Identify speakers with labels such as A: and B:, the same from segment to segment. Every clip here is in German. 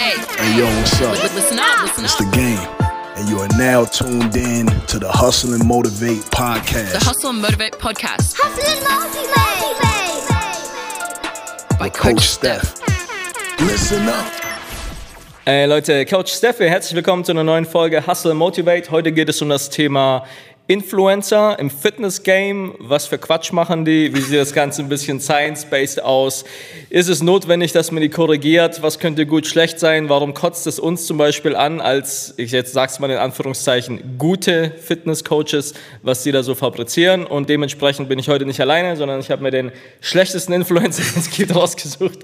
A: Hey yo, what's up?
B: Listen up, listen
A: It's
B: up.
A: the game. And you are now tuned in to the Hustle and Motivate podcast
B: The Hustle and Motivate podcast
C: Hustle and motivate.
B: by
A: with Coach Steph. Listen up.
D: Ey Leute, Coach Steffi, herzlich willkommen zu einer neuen Folge Hustle and Motivate. Heute geht es um das Thema Influencer im Fitness-Game. Was für Quatsch machen die? Wie sieht das Ganze ein bisschen science-based aus? Ist es notwendig, dass man die korrigiert? Was könnte gut schlecht sein? Warum kotzt es uns zum Beispiel an, als, ich jetzt sag's mal in Anführungszeichen, gute Fitness-Coaches, was die da so fabrizieren? Und dementsprechend bin ich heute nicht alleine, sondern ich habe mir den schlechtesten Influencer, den es gibt, rausgesucht.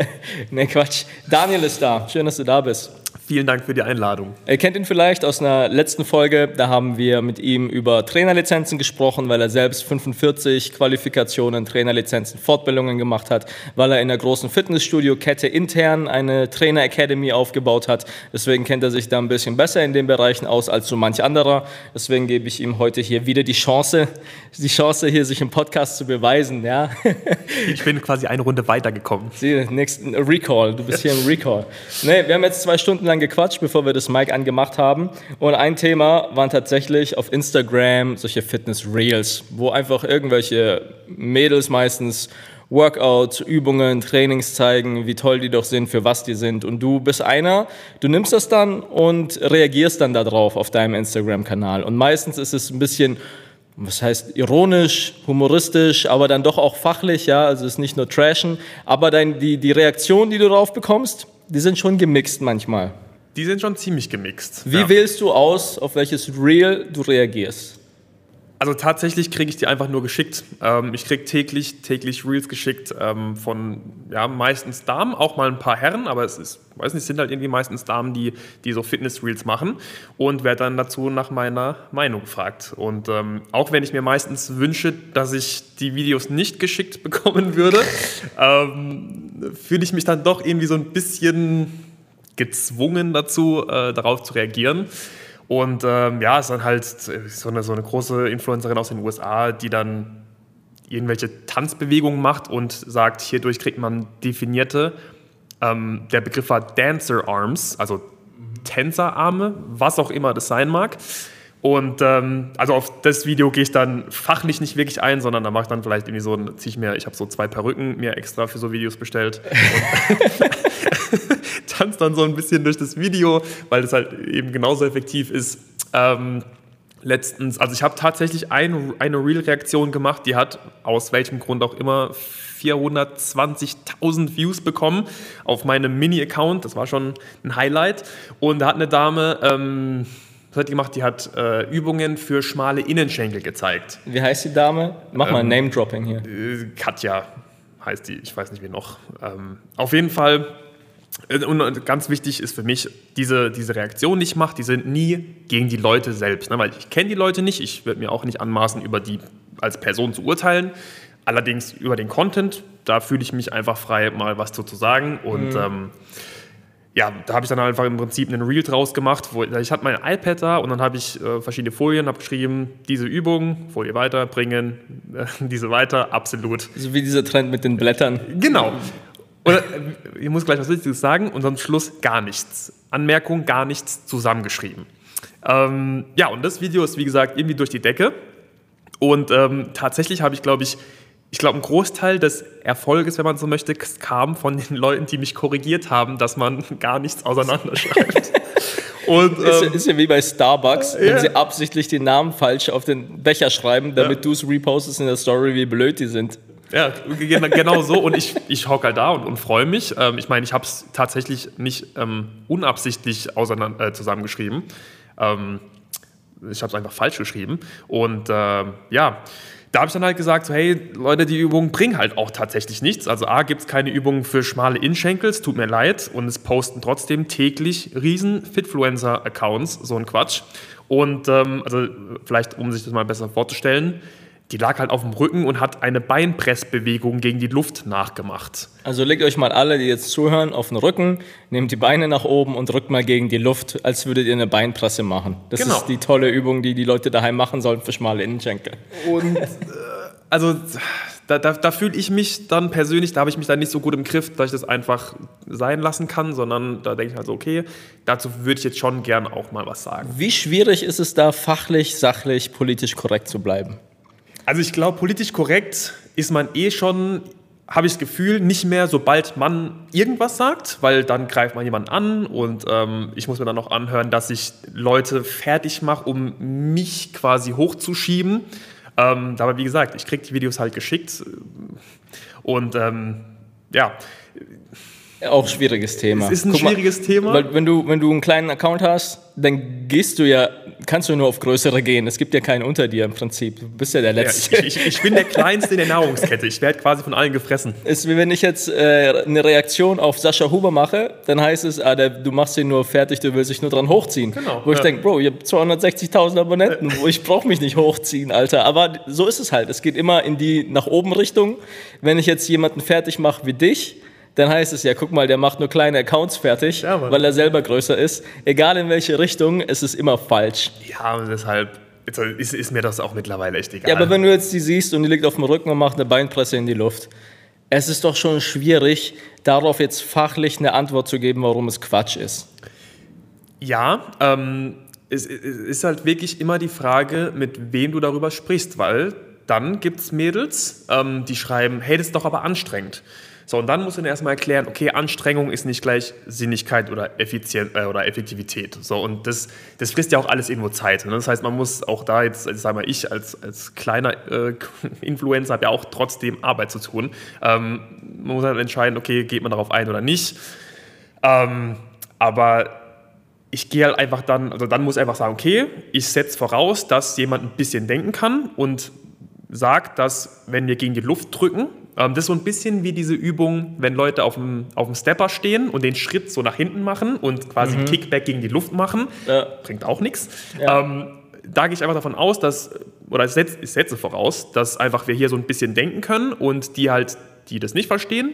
D: ne, Quatsch. Daniel ist da. Schön, dass du da bist.
E: Vielen Dank für die Einladung.
D: Ihr kennt ihn vielleicht aus einer letzten Folge, da haben wir mit ihm über Trainerlizenzen gesprochen, weil er selbst 45 Qualifikationen, Trainerlizenzen, Fortbildungen gemacht hat, weil er in der großen Fitnessstudio-Kette intern eine Trainer Academy aufgebaut hat. Deswegen kennt er sich da ein bisschen besser in den Bereichen aus als so manch anderer. Deswegen gebe ich ihm heute hier wieder die Chance, die Chance hier sich im Podcast zu beweisen, ja.
E: Ich bin quasi eine Runde weitergekommen.
D: Sie, nächsten Recall, du bist hier im Recall. Nee, wir haben jetzt zwei Stunden lang gequatscht, bevor wir das Mic angemacht haben. Und ein Thema waren tatsächlich auf Instagram solche Fitness-Reels, wo einfach irgendwelche Mädels meistens Workout, Übungen, Trainings zeigen, wie toll die doch sind, für was die sind. Und du bist einer, du nimmst das dann und reagierst dann darauf auf deinem Instagram-Kanal. Und meistens ist es ein bisschen was heißt ironisch, humoristisch, aber dann doch auch fachlich, ja, also es ist nicht nur Trashen, aber dein, die, die Reaktionen, die du darauf bekommst, die sind schon gemixt manchmal.
E: Die sind schon ziemlich gemixt.
D: Wie
E: Ja.
D: wählst du aus, auf welches Reel du reagierst?
E: Also tatsächlich kriege ich die einfach nur geschickt. Ähm, ich kriege täglich, täglich Reels geschickt ähm, von ja, meistens Damen, auch mal ein paar Herren, aber es ist, weiß nicht, sind halt irgendwie meistens Damen, die, die so Fitness-Reels machen und werde dann dazu nach meiner Meinung gefragt. Und ähm, auch wenn ich mir meistens wünsche, dass ich die Videos nicht geschickt bekommen würde, ähm, fühle ich mich dann doch irgendwie so ein bisschen gezwungen dazu, äh, darauf zu reagieren. Und ähm, ja, es ist dann halt so eine, so eine große Influencerin aus den USA, die dann irgendwelche Tanzbewegungen macht und sagt, hierdurch kriegt man definierte, ähm, der Begriff war Dancer Arms, also Tänzerarme, was auch immer das sein mag. Und ähm, also auf das Video gehe ich dann fachlich nicht wirklich ein, sondern da mache ich dann vielleicht irgendwie so, ziehe ich mir, ich habe so zwei Perücken mir extra für so Videos bestellt und tanze dann so ein bisschen durch das Video, weil das halt eben genauso effektiv ist. Ähm, letztens, also ich habe tatsächlich ein, eine Real-Reaktion gemacht, die hat aus welchem Grund auch immer 420.000 Views bekommen auf meinem Mini-Account. Das war schon ein Highlight. Und da hat eine Dame, ähm, was hat die gemacht? Die hat äh, Übungen für schmale Innenschenkel gezeigt.
D: Wie heißt die Dame? Mach mal Name-Dropping hier.
E: Äh, Katja heißt die, ich weiß nicht wie noch. Ähm, auf jeden Fall, und und ganz wichtig ist für mich, diese, diese Reaktion, die ich mache, die sind nie gegen die Leute selbst. Ne? Weil ich kenne die Leute nicht, ich würde mir auch nicht anmaßen, über die als Person zu urteilen. Allerdings über den Content, da fühle ich mich einfach frei, mal was zu, zu sagen. Und ähm, ja, da habe ich dann einfach im Prinzip einen Reel draus gemacht. Wo, ich hatte mein iPad da und dann habe ich äh, verschiedene Folien, habe geschrieben, diese Übung, Folie weiter, bringen, äh, diese weiter, absolut.
D: So wie dieser Trend mit den Blättern.
E: Genau. Oder äh, ich muss gleich was Wichtiges sagen und am Schluss gar nichts. Anmerkung, gar nichts zusammengeschrieben. Ähm, ja, und das Video ist wie gesagt irgendwie durch die Decke. Und ähm, tatsächlich habe ich, glaube ich, ich glaube, ein Großteil des Erfolges, wenn man so möchte, kam von den Leuten, die mich korrigiert haben, dass man gar nichts auseinanderschreibt. Und,
D: Ist, ja-
E: ähm,
D: ist ja wie bei Starbucks, wenn
E: ja.
D: sie absichtlich den Namen falsch auf den Becher schreiben, damit du es repostest in der Story, wie blöd die sind.
E: Ja, gen- genau so. Und ich, ich hocke halt da und, und freue mich. Ähm, ich meine, ich habe es tatsächlich nicht ähm, unabsichtlich auseinander, äh, zusammengeschrieben. Ähm, ich habe es einfach falsch geschrieben. Und ähm, ja, da habe ich dann halt gesagt, so, hey Leute, die Übungen bringen halt auch tatsächlich nichts. Also A, gibt es keine Übungen für schmale Innenschenkel, es tut mir leid. Und es posten trotzdem täglich riesen Fitfluencer-Accounts, so ein Quatsch. Und ähm, also vielleicht, um sich das mal besser vorzustellen, die lag halt auf dem Rücken und hat eine Beinpressbewegung gegen die Luft nachgemacht.
D: Also legt euch mal alle, die jetzt zuhören, auf den Rücken, nehmt die Beine nach oben und drückt mal gegen die Luft, als würdet ihr eine Beinpresse machen. Das
E: Genau.
D: ist die tolle Übung, die die Leute daheim machen sollen für schmale Innenschenkel.
E: Und äh, also da, da, da fühle ich mich dann persönlich, da habe ich mich dann nicht so gut im Griff, dass ich das einfach sein lassen kann, sondern da denke ich halt so, okay, dazu würde ich jetzt schon gern auch mal was sagen.
D: Wie schwierig ist es da, fachlich, sachlich, politisch korrekt zu bleiben?
E: Also ich glaube, politisch korrekt ist man eh schon, habe ich das Gefühl, nicht mehr, sobald man irgendwas sagt, weil dann greift man jemanden an und ähm, ich muss mir dann noch anhören, dass ich Leute fertig mache, um mich quasi hochzuschieben. Ähm, aber wie gesagt, ich kriege die Videos halt geschickt und ähm, ja,
D: Auch schwieriges Thema.
E: Es ist ein
D: Guck mal,
E: schwieriges Thema.
D: Weil wenn du, wenn du einen kleinen Account hast, dann gehst du ja, kannst du nur auf größere gehen. Es gibt ja keinen unter dir im Prinzip. Du bist ja der
E: ja
D: Letzte.
E: ich, ich, ich bin der Kleinste in der Nahrungskette. Ich werde quasi von allen gefressen.
D: ist wie wenn ich jetzt äh, eine Reaktion auf Sascha Huber mache, dann heißt es, ah, der, du machst ihn nur fertig, du willst dich nur dran hochziehen.
E: Genau,
D: Wo ich
E: ja.
D: denke, Bro, ich habe 260.000 Abonnenten, wo ich brauche mich nicht hochziehen, Alter. Aber so ist es halt. Es geht immer in die nach oben Richtung. Wenn ich jetzt jemanden fertig mache wie dich, dann heißt es ja, guck mal, der macht nur kleine Accounts fertig,
E: Ja,
D: weil er selber größer ist. Egal in welche Richtung, es ist immer falsch.
E: Ja, und deshalb ist, ist mir das auch mittlerweile echt egal.
D: Ja, aber wenn du jetzt die siehst und die liegt auf dem Rücken und macht eine Beinpresse in die Luft, es ist doch schon schwierig, darauf jetzt fachlich eine Antwort zu geben, warum es Quatsch ist.
E: Ja, ähm, es, es ist halt wirklich immer die Frage, mit wem du darüber sprichst, weil dann gibt es Mädels, ähm, die schreiben, hey, das ist doch aber anstrengend. So, und dann du dir erstmal erklären, okay, Anstrengung ist nicht gleich Sinnigkeit oder, Effizient, äh, oder Effektivität. So, und das, das frisst ja auch alles irgendwo Zeit. Ne? Das heißt, man muss auch da jetzt, also sag mal, ich als, als kleiner äh, Influencer habe ja auch trotzdem Arbeit zu tun. Ähm, man muss halt entscheiden, okay, geht man darauf ein oder nicht. Ähm, aber ich gehe halt einfach dann, also dann muss ich einfach sagen, okay, ich setze voraus, dass jemand ein bisschen denken kann und sagt, dass wenn wir gegen die Luft drücken, das ist so ein bisschen wie diese Übung, wenn Leute auf dem, auf dem Stepper stehen und den Schritt so nach hinten machen und quasi Kickback gegen die Luft machen,
D: Ja.
E: bringt auch nichts.
D: Ja.
E: Ähm, da gehe ich einfach davon aus, dass, oder ich setze, ich setze voraus, dass einfach wir hier so ein bisschen denken können und die halt, die das nicht verstehen,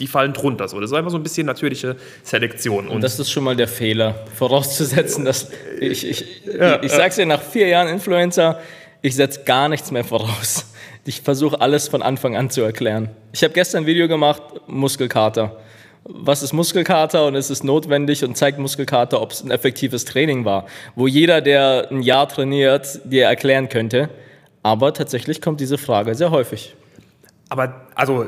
E: die fallen drunter. So. Das ist einfach so ein bisschen natürliche Selektion. Und
D: Das ist schon mal der Fehler, vorauszusetzen, dass ich, ich, ich, ich sag's dir, nach vier Jahren Influencer, ich setze gar nichts mehr voraus. Ich versuche alles von Anfang an zu erklären. Ich habe gestern ein Video gemacht, Muskelkater. Was ist Muskelkater und ist es notwendig und zeigt Muskelkater, ob es ein effektives Training war, wo jeder, der ein Jahr trainiert, dir erklären könnte. Aber tatsächlich kommt diese Frage sehr häufig.
E: Aber also,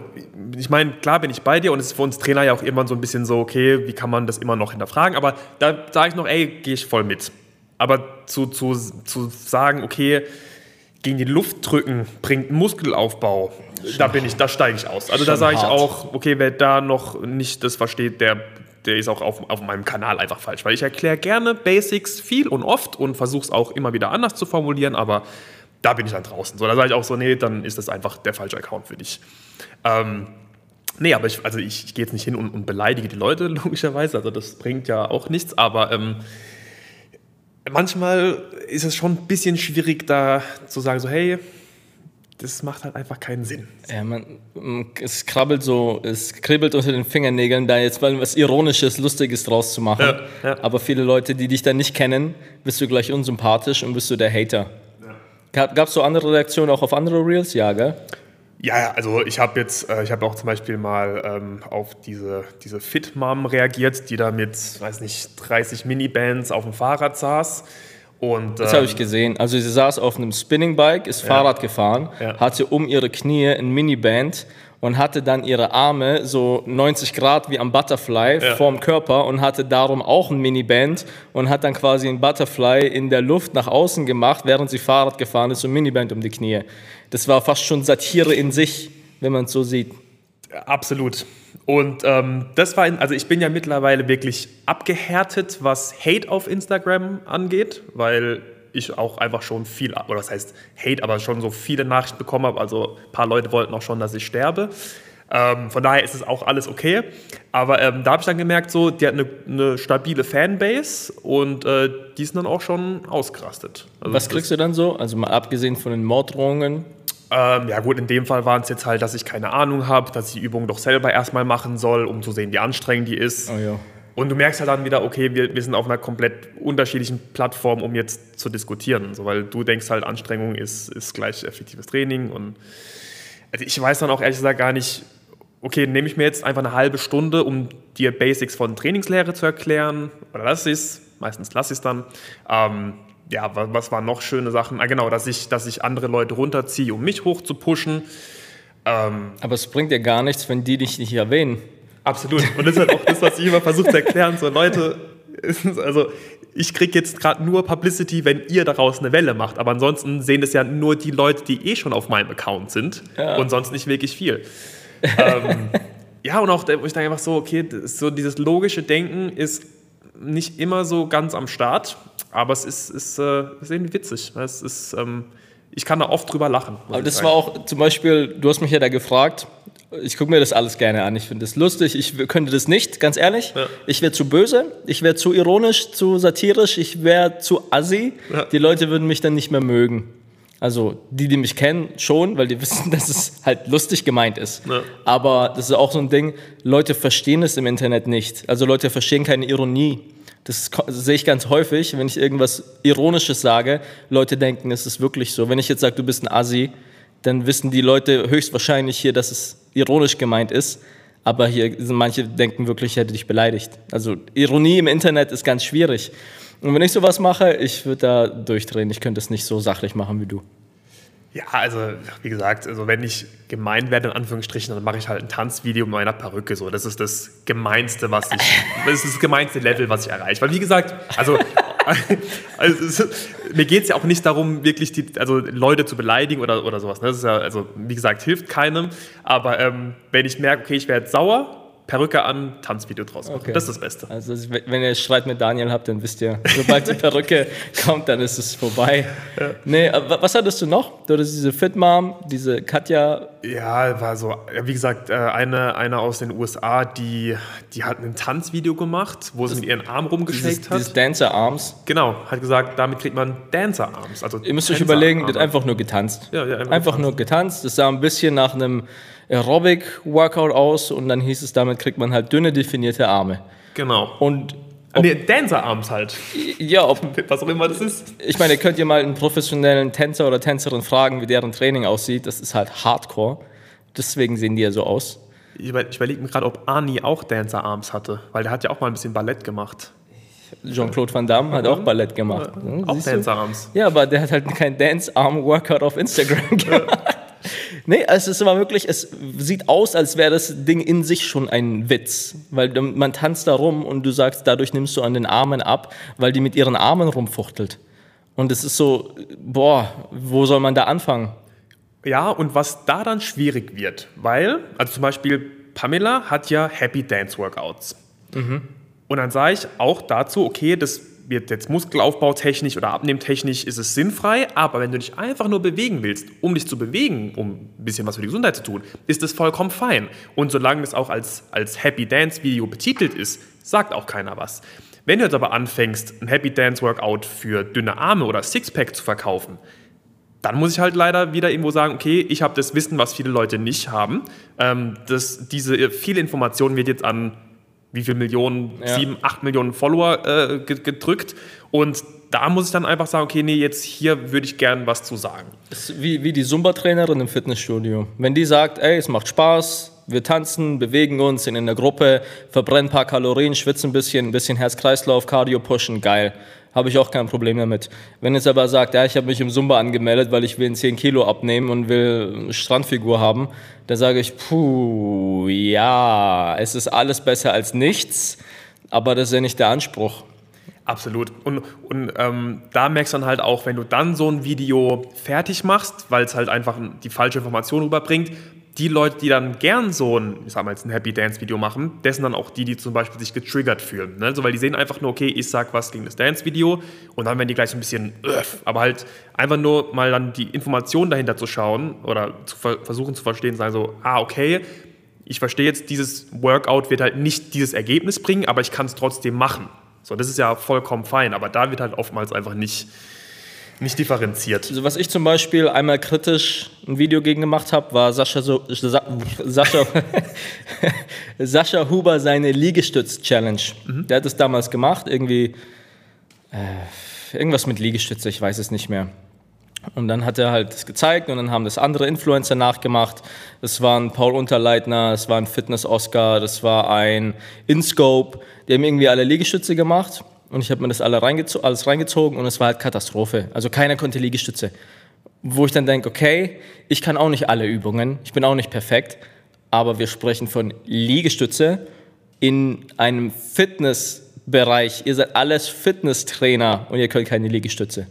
E: ich meine, klar bin ich bei dir und es ist für uns Trainer ja auch irgendwann so ein bisschen so, okay, wie kann man das immer noch hinterfragen? Aber da sage ich noch, ey, gehe ich voll mit. Aber zu, zu, zu sagen, okay, gegen die Luft drücken bringt Muskelaufbau, da bin ich, da steige ich aus. Also da sage ich
D: hart.
E: auch, okay, wer da noch nicht das versteht, der, der ist auch auf, auf meinem Kanal einfach falsch. Weil ich erkläre gerne Basics viel und oft und versuche es auch immer wieder anders zu formulieren, aber da bin ich dann draußen. So, da sage ich auch so, nee, dann ist das einfach der falsche Account für dich. Ähm, nee, aber ich, also ich, ich gehe jetzt nicht hin und, und beleidige die Leute, logischerweise. Also das bringt ja auch nichts, aber ähm, manchmal ist es schon ein bisschen schwierig, da zu sagen, so, hey, das macht halt einfach keinen Sinn.
D: Ja, man, es krabbelt so, es kribbelt unter den Fingernägeln, da jetzt mal was Ironisches, Lustiges draus zu machen.
E: Ja, ja.
D: Aber viele Leute, die dich dann nicht kennen, bist du gleich unsympathisch und bist du der Hater. Gab es so andere Reaktionen auch auf andere Reels? Ja, gell?
E: Ja, ja, also ich habe jetzt, äh, ich habe auch zum Beispiel mal ähm, auf diese, diese Fit-Mom reagiert, die da mit, weiß nicht, 30 Minibands auf dem Fahrrad saß. Und,
D: Das
E: ähm,
D: habe ich gesehen. Also sie saß auf einem Spinningbike, ist Fahrrad gefahren,
E: Ja.
D: hatte um ihre Knie ein Miniband und hatte dann ihre Arme so 90 Grad wie am Butterfly
E: Ja.
D: vorm Körper und hatte darum auch ein Miniband und hat dann quasi ein Butterfly in der Luft nach außen gemacht, während sie Fahrrad gefahren ist und Miniband um die Knie. Das war fast schon Satire in sich, wenn man es so sieht.
E: Absolut. Und ähm, das war, in, also ich bin ja mittlerweile wirklich abgehärtet, was Hate auf Instagram angeht, weil ich auch einfach schon viel, oder das heißt Hate, aber schon so viele Nachrichten bekommen habe. Also ein paar Leute wollten auch schon, dass ich sterbe. Ähm, von daher ist es auch alles okay. Aber ähm, da habe ich dann gemerkt, so, die hat eine, eine stabile Fanbase und äh, die sind dann auch schon ausgerastet. Also
D: Was kriegst du dann so? Also mal abgesehen von den Morddrohungen.
E: ähm, ja gut, in dem Fall waren es jetzt halt, dass ich keine Ahnung habe, dass ich die Übung doch selber erstmal machen soll, um zu sehen, wie anstrengend die ist.
D: Oh ja.
E: Und du merkst halt dann wieder, okay, wir, wir sind auf einer komplett unterschiedlichen Plattform, um jetzt zu diskutieren. So, weil du denkst halt, Anstrengung ist, ist gleich effektives Training und Also ich weiß dann auch ehrlich gesagt gar nicht, okay, nehme ich mir jetzt einfach eine halbe Stunde, um dir Basics von Trainingslehre zu erklären, oder ich es, meistens lasse ich es dann. Ähm, ja, was, was waren noch schöne Sachen? Ah, genau, dass ich, dass ich andere Leute runterziehe, um mich hoch zu pushen. Ähm,
D: Aber es bringt ja gar nichts, wenn die dich nicht erwähnen.
E: Absolut. Und das ist halt auch das, was ich immer versuche zu erklären. So, Leute, also ich kriege jetzt gerade nur Publicity, wenn ihr daraus eine Welle macht. Aber ansonsten sehen das ja nur die Leute, die eh schon auf meinem Account sind
D: Ja.
E: und sonst nicht wirklich viel. ähm, ja, und auch, wo ich dann einfach so, okay, so dieses logische Denken ist nicht immer so ganz am Start, aber es ist, ist, äh, ist irgendwie witzig. Es ist, ähm, ich kann da oft drüber lachen.
D: Aber das
E: sagen.
D: war auch zum Beispiel, du hast mich ja da gefragt, ich gucke mir das alles gerne an, ich finde das lustig, ich könnte das nicht, ganz ehrlich.
E: Ja.
D: Ich wäre zu böse, ich wäre zu ironisch, zu satirisch, ich wäre zu assi.
E: Ja.
D: Die Leute würden mich dann nicht mehr mögen. Also die, die mich kennen, schon, weil die wissen, dass es halt lustig gemeint ist.
E: Ja.
D: Aber das ist auch so ein Ding, Leute verstehen es im Internet nicht. Also Leute verstehen keine Ironie. Das ko- sehe ich ganz häufig, wenn ich irgendwas Ironisches sage. Leute denken, es ist wirklich so. Wenn ich jetzt sage, du bist ein Assi, dann wissen die Leute höchstwahrscheinlich hier, dass es ironisch gemeint ist. Aber hier sind manche denken wirklich, ich hätte dich beleidigt. Also Ironie im Internet ist ganz schwierig. Und wenn ich sowas mache, ich würde da durchdrehen. Ich könnte es nicht so sachlich machen wie du.
E: Ja, also wie gesagt, also wenn ich gemein werde, in Anführungsstrichen, dann mache ich halt ein Tanzvideo mit meiner Perücke. So. Das ist das Gemeinste, was ich, das ist das gemeinste Level, was ich erreiche. Weil wie gesagt, also, also mir geht es ja auch nicht darum, wirklich die, also Leute zu beleidigen oder, oder sowas. ne? Das ist ja, also wie gesagt, hilft keinem. Aber ähm, wenn ich merke, okay, ich werde sauer, Perücke an, Tanzvideo draus machen.
D: Okay.
E: Das ist das Beste.
D: Also wenn ihr Streit mit Daniel habt, dann wisst ihr, sobald die Perücke kommt, dann ist es vorbei. Nee, aber was hattest du noch? Du hattest diese Fitmom, diese Katja.
E: Ja, war so, ja, wie gesagt, äh, eine, eine aus den USA, die, die hat ein Tanzvideo gemacht, wo sie mit ihren Arm rumgeschickt hat.
D: dieses Dancer Arms.
E: Genau, hat gesagt, damit kriegt man Dancer-Arms. Also
D: Ihr müsst euch überlegen, die hat
E: Arme.
D: einfach nur getanzt.
E: Ja, ja, einfach
D: einfach nur getanzt. Das sah ein bisschen nach einem Aerobic-Workout aus und dann hieß es, damit kriegt man halt dünne, definierte Arme.
E: Genau.
D: Und
E: Ah, nee, Dancer-Arms halt.
D: ja, ob,
E: Was auch immer das ist.
D: ich meine, könnt ihr mal einen professionellen Tänzer oder Tänzerin fragen, wie deren Training aussieht. Das ist halt Hardcore. Deswegen sehen die ja so aus.
E: Ich, über, ich überlege mir gerade, ob Arnie auch Dancer-Arms hatte, weil der hat ja auch mal ein bisschen Ballett gemacht.
D: Jean-Claude Van Damme hat auch Ballett gemacht. Hm,
E: Auch
D: siehst du?
E: Dancer-Arms.
D: Ja, aber der hat halt kein Dance-Arm-Workout auf Instagram gemacht. Nee, also es war wirklich, es sieht aus, als wäre das Ding in sich schon ein Witz. Weil man tanzt da rum und du sagst, dadurch nimmst du an den Armen ab, weil die mit ihren Armen rumfuchtelt. Und es ist so, boah, wo soll man da anfangen?
E: Ja, und was da dann schwierig wird, weil, also zum Beispiel Pamela hat ja Happy Dance Workouts. Und dann sage ich auch dazu, okay, das wird jetzt muskelaufbautechnisch oder abnehmtechnisch ist es sinnfrei, aber wenn du dich einfach nur bewegen willst, um dich zu bewegen, um ein bisschen was für die Gesundheit zu tun, ist das vollkommen fein. Und solange das auch als, als Happy Dance Video betitelt ist, sagt auch keiner was. Wenn du jetzt aber anfängst, ein Happy Dance Workout für dünne Arme oder Sixpack zu verkaufen, dann muss ich halt leider wieder irgendwo sagen, okay, ich habe das Wissen, was viele Leute nicht haben. Ähm, das, diese viele Information wird jetzt an wie viele Millionen,
D: Ja.
E: sieben, acht Millionen Follower äh, ge- gedrückt. Und da muss ich dann einfach sagen, okay, nee, jetzt hier würde ich gern was zu sagen.
D: Das ist wie, wie die Zumba-Trainerin im Fitnessstudio. Wenn die sagt, ey, es macht Spaß, wir tanzen, bewegen uns, sind in der Gruppe, verbrennen ein paar Kalorien, schwitzen ein bisschen, ein bisschen Herz-Kreislauf, Cardio pushen, geil. Habe ich auch kein Problem damit. Wenn jetzt aber sagt, ja, ich habe mich im Zumba angemeldet, weil ich will 10 Kilo abnehmen und will Strandfigur haben, dann sage ich, puh, ja, es ist alles besser als nichts, aber das ist ja nicht der Anspruch.
E: Absolut. Und, und ähm, da merkst du dann halt auch, wenn du dann so ein Video fertig machst, weil es halt einfach die falsche Information rüberbringt, die Leute, die dann gern so ein, ich sag mal jetzt ein Happy Dance Video machen, das sind dann auch die, die zum Beispiel sich getriggert fühlen. Ne? Also, weil die sehen einfach nur, okay, ich sag was gegen das Dance Video und dann werden die gleich so ein bisschen, öff, aber halt einfach nur mal dann die Information dahinter zu schauen oder zu ver versuchen zu verstehen, sagen so, ah, okay, ich verstehe jetzt, dieses Workout wird halt nicht dieses Ergebnis bringen, aber ich kann es trotzdem machen. So, das ist ja vollkommen fein, aber da wird halt oftmals einfach nicht, nicht differenziert.
D: Also was ich zum Beispiel einmal kritisch ein Video gegen gemacht habe, war Sascha, so, Sa, Sascha, Sascha Huber seine Liegestütz-Challenge. Der hat es damals gemacht, irgendwie äh, irgendwas mit Liegestütze, ich weiß es nicht mehr. Und dann hat er halt das gezeigt und dann haben das andere Influencer nachgemacht. Das waren Paul Unterleitner, das war ein Fitness-Oscar, das war ein InScope. Die haben irgendwie alle Liegestütze gemacht und ich habe mir das alle reingezo alles reingezogen und es war halt Katastrophe. Also keiner konnte Liegestütze. Wo ich dann denke, okay, ich kann auch nicht alle Übungen, ich bin auch nicht perfekt, aber wir sprechen von Liegestütze in einem Fitnessbereich. Ihr seid alles Fitnesstrainer und ihr könnt keine Liegestütze.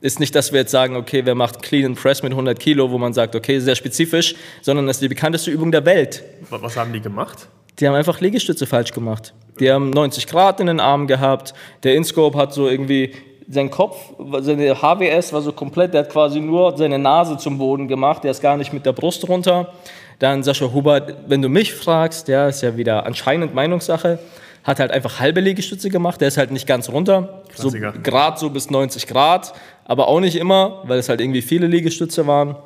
D: Ist nicht, dass wir jetzt sagen, okay, wer macht Clean and Press mit 100 Kilo, wo man sagt, okay, sehr spezifisch, sondern das ist die bekannteste Übung der Welt.
E: Was was haben die gemacht?
D: Die haben einfach Liegestütze falsch gemacht. Die haben 90 Grad in den Armen gehabt. Der InScope hat so irgendwie sein Kopf, seine HWS war so komplett, der hat quasi nur seine Nase zum Boden gemacht, der ist gar nicht mit der Brust runter. Dann Sascha Hubert, wenn du mich fragst, der ist ja wieder anscheinend Meinungssache, hat halt einfach halbe Liegestütze gemacht, der ist halt nicht ganz runter, so. Grad so bis 90 Grad, aber auch nicht immer, weil es halt irgendwie viele Liegestütze waren.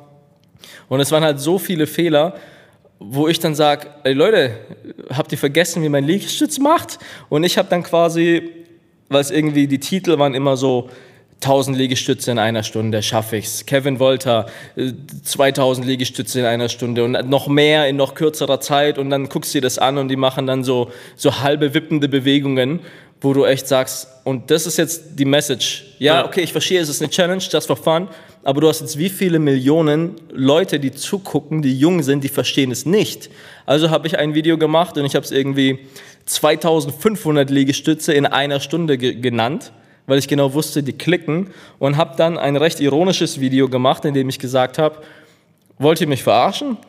D: Und es waren halt so viele Fehler, wo ich dann sage, ey Leute, habt ihr vergessen, wie man Liegestütz macht? Und ich habe dann quasi, weil es irgendwie die Titel waren immer so 1000 Liegestütze in einer Stunde, schaffe ich's. Kevin Wolter, äh, 2000 Liegestütze in einer Stunde und noch mehr in noch kürzerer Zeit und dann guckst du dir das an und die machen dann so, so halbe wippende Bewegungen, wo du echt sagst, und das ist jetzt die Message. Ja,
E: Ja.
D: okay, ich verstehe, es ist eine Challenge, just for fun, aber du hast jetzt wie viele Millionen Leute, die zugucken, die jung sind, die verstehen es nicht. Also habe ich ein Video gemacht und ich habe es irgendwie 2500 Liegestütze in einer Stunde ge genannt, weil ich genau wusste, die klicken und habe dann ein recht ironisches Video gemacht, in dem ich gesagt habe, wollt ihr mich verarschen?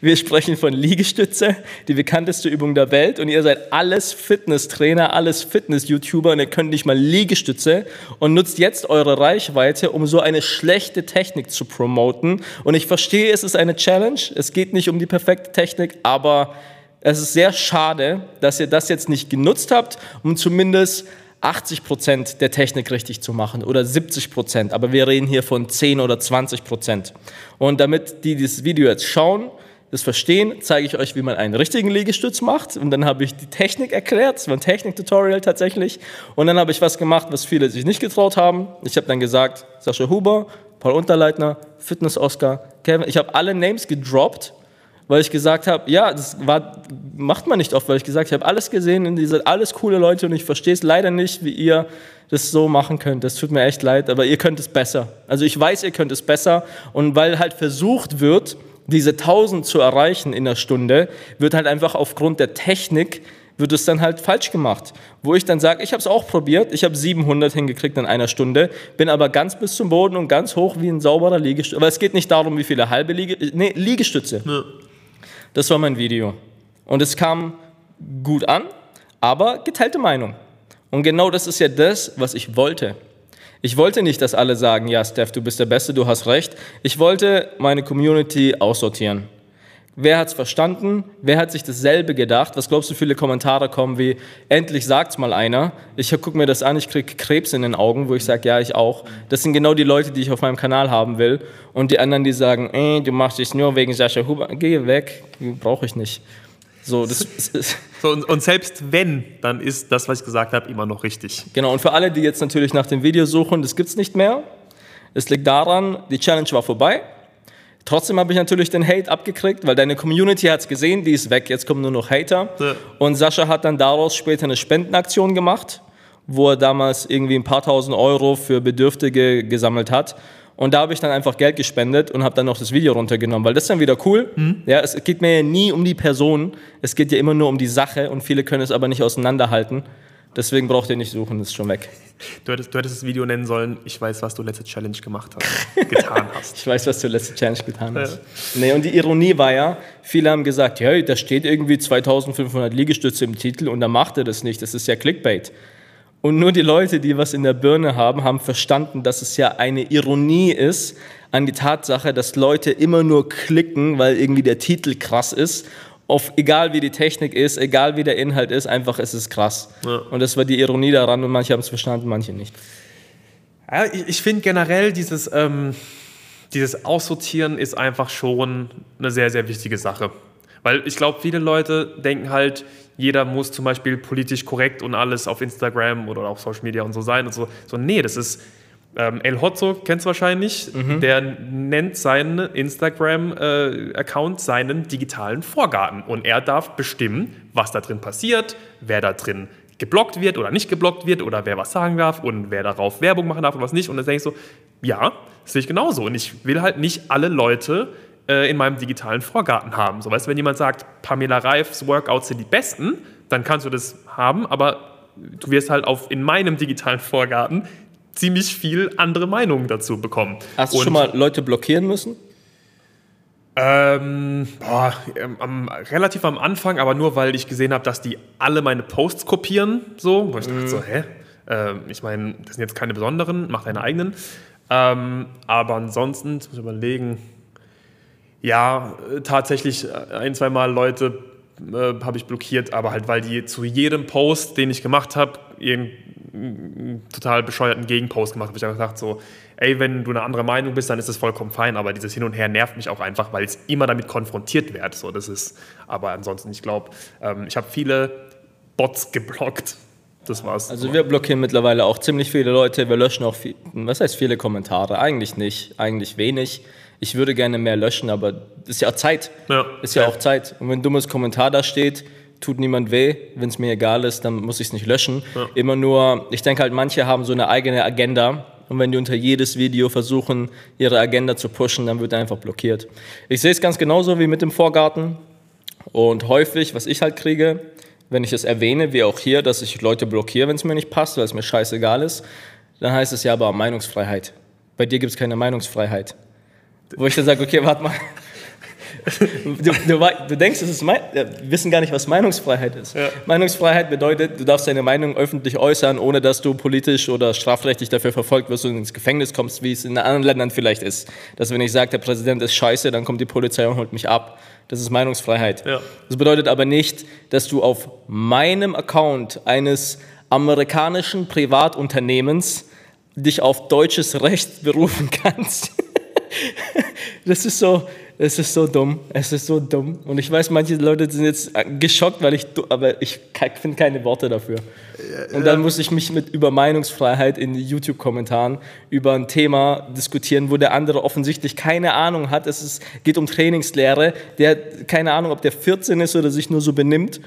D: Wir sprechen von Liegestütze, die bekannteste Übung der Welt. Und ihr seid alles Fitnesstrainer, alles Fitness-YouTuber und ihr könnt nicht mal Liegestütze und nutzt jetzt eure Reichweite, um so eine schlechte Technik zu promoten. Und ich verstehe, es ist eine Challenge. Es geht nicht um die perfekte Technik, aber es ist sehr schade, dass ihr das jetzt nicht genutzt habt, um zumindest 80 Prozent der Technik richtig zu machen oder 70 Prozent. Aber wir reden hier von 10 oder 20 Prozent. Und damit die dieses Video jetzt schauen, das verstehen, zeige ich euch, wie man einen richtigen Liegestütz macht. Und dann habe ich die Technik erklärt. Es war ein Technik-Tutorial tatsächlich. Und dann habe ich was gemacht, was viele sich nicht getraut haben. Ich habe dann gesagt, Sascha Huber, Paul Unterleitner, Fitness-Oscar, Kevin. Ich habe alle Names gedroppt, weil ich gesagt habe, ja, das war, macht man nicht oft, weil ich gesagt habe, ich habe alles gesehen, und ihr seid alles coole Leute und ich verstehe es leider nicht, wie ihr das so machen könnt. Das tut mir echt leid, aber ihr könnt es besser. Also ich weiß, ihr könnt es besser und weil halt versucht wird, diese 1000 zu erreichen in einer Stunde, wird halt einfach aufgrund der Technik wird es dann halt falsch gemacht. Wo ich dann sage, ich habe es auch probiert, ich habe 700 hingekriegt in einer Stunde, bin aber ganz bis zum Boden und ganz hoch wie ein sauberer Liegestütze. Aber es geht nicht darum, wie viele halbe Liege, nee, Liegestütze. Das war mein Video. Und es kam gut an, aber geteilte Meinung. Und genau das ist ja das, was ich wollte. Ich wollte nicht, dass alle sagen, ja, Steph, du bist der Beste, du hast recht. Ich wollte meine Community aussortieren. Wer hat's verstanden? Wer hat sich dasselbe gedacht? Was glaubst du, viele Kommentare kommen wie, endlich sagt's mal einer. Ich gucke mir das an, ich krieg Krebs in den Augen, wo ich sage, ja, ich auch. Das sind genau die Leute, die ich auf meinem Kanal haben will. Und die anderen, die sagen, ey, du machst dich nur wegen Sascha Huber. Geh weg, brauche ich nicht. So, das
E: So, und, und selbst wenn, dann ist das, was ich gesagt habe, immer noch richtig.
D: Genau, und für alle, die jetzt natürlich nach dem Video suchen, das gibt's nicht mehr. Es liegt daran, die Challenge war vorbei. Trotzdem habe ich natürlich den Hate abgekriegt, weil deine Community hat's gesehen, die ist weg, jetzt kommen nur noch Hater.
E: Ja.
D: Und Sascha hat dann daraus später eine Spendenaktion gemacht, wo er damals irgendwie ein paar tausend Euro für Bedürftige gesammelt hat. Und da habe ich dann einfach Geld gespendet und habe dann noch das Video runtergenommen, weil das ist dann wieder cool. Ja, es geht mir ja nie um die Person, es geht ja immer nur um die Sache und viele können es aber nicht auseinanderhalten. Deswegen braucht ihr nicht suchen, ist schon weg.
E: Du hättest, du hättest das Video nennen sollen, ich weiß, was du letzte Challenge gemacht hast, getan hast.
D: Ich weiß, was du letzte Challenge getan hast. Nee, und die Ironie war ja, viele haben gesagt, ja, da steht irgendwie 2500 Liegestütze im Titel und dann macht er das nicht. Das ist ja Clickbait. Und nur die Leute, die was in der Birne haben, haben verstanden, dass es ja eine Ironie ist an die Tatsache, dass Leute immer nur klicken, weil irgendwie der Titel krass ist. Auf, egal wie die Technik ist, egal wie der Inhalt ist, einfach es ist krass.
E: Ja.
D: Und das war die Ironie daran und manche haben es verstanden, manche nicht.
E: Ja, ich, ich finde generell dieses, ähm, dieses Aussortieren ist einfach schon eine sehr, sehr wichtige Sache. Weil ich glaube, viele Leute denken halt, jeder muss zum Beispiel politisch korrekt und alles auf Instagram oder auf Social Media und so sein und so. So, nee, das ist, Ähm, El Hotzo kennst du wahrscheinlich, der nennt seinen Instagram-Account seinen digitalen Vorgarten und er darf bestimmen, was da drin passiert, wer da drin geblockt wird oder nicht geblockt wird oder wer was sagen darf und wer darauf Werbung machen darf und was nicht. Und dann denke ich so, ja, das sehe ich genauso. Und ich will halt nicht alle Leute äh, in meinem digitalen Vorgarten haben. So, weißt wenn jemand sagt, Pamela Reifs Workouts sind die besten, dann kannst du das haben, aber du wirst halt auf, in meinem digitalen Vorgarten ziemlich viel andere Meinungen dazu bekommen.
D: Hast du
E: Und-
D: schon mal Leute blockieren müssen?
E: ähm, boah, ähm, am, relativ am Anfang, aber nur weil ich gesehen habe, dass die alle meine Posts kopieren. So, wo ich dachte so, hä? Ähm, ich meine, das sind jetzt keine besonderen, mach deine eigenen. Ähm, aber ansonsten, jetzt muss ich überlegen, ja, äh, tatsächlich äh, ein, zwei Mal Leute äh, habe ich blockiert, aber halt, weil die zu jedem Post, den ich gemacht habe, irgendeinen total bescheuerten Gegenpost gemacht habe. Ich habe gedacht so, ey, wenn du eine andere Meinung bist, dann ist das vollkommen fein, aber dieses Hin und Her nervt mich auch einfach, weil ich immer damit konfrontiert werde. So, das ist, aber ansonsten, ich glaube, ähm, ich habe viele Bots geblockt. Das war's.
D: Also wir blockieren mittlerweile auch ziemlich viele Leute. Wir löschen auch viel, was heißt viele Kommentare? Eigentlich nicht, eigentlich wenig. Ich würde gerne mehr löschen, aber ist ja auch Zeit.
E: Ja.
D: Ist ja auch Zeit. Und wenn ein dummes Kommentar da steht, tut niemand weh. Wenn es mir egal ist, dann muss ich es nicht löschen. Immer nur, ich denke halt, manche haben so eine eigene Agenda. Und wenn die unter jedes Video versuchen, ihre Agenda zu pushen, dann wird einfach blockiert. Ich sehe es ganz genauso wie mit dem Vorgarten. Und häufig, was ich halt kriege, wenn ich es erwähne, wie auch hier, dass ich Leute blockiere, wenn es mir nicht passt, weil es mir scheißegal ist, dann heißt es ja aber Meinungsfreiheit. Bei dir gibt es keine Meinungsfreiheit. Wo ich dann sage, okay, warte mal. Du, du, du denkst, es ist mein, äh, wir wissen gar nicht, was Meinungsfreiheit ist. Meinungsfreiheit bedeutet, du darfst deine Meinung öffentlich äußern, ohne dass du politisch oder strafrechtlich dafür verfolgt wirst und ins Gefängnis kommst, wie es in anderen Ländern vielleicht ist. Dass wenn ich sage, der Präsident ist scheiße, dann kommt die Polizei und holt mich ab. Das ist Meinungsfreiheit.
E: Ja.
D: Das bedeutet aber nicht, dass du auf meinem Account eines amerikanischen Privatunternehmens dich auf deutsches Recht berufen kannst. Das ist so, es ist so dumm. Es ist so dumm. Und ich weiß, manche Leute sind jetzt geschockt, weil ich, aber ich finde keine Worte dafür. Und dann muss ich mich mit über Meinungsfreiheit in YouTube-Kommentaren über ein Thema diskutieren, wo der andere offensichtlich keine Ahnung hat. Es ist, geht um Trainingslehre. Der hat keine Ahnung, ob der 14 ist oder sich nur so benimmt.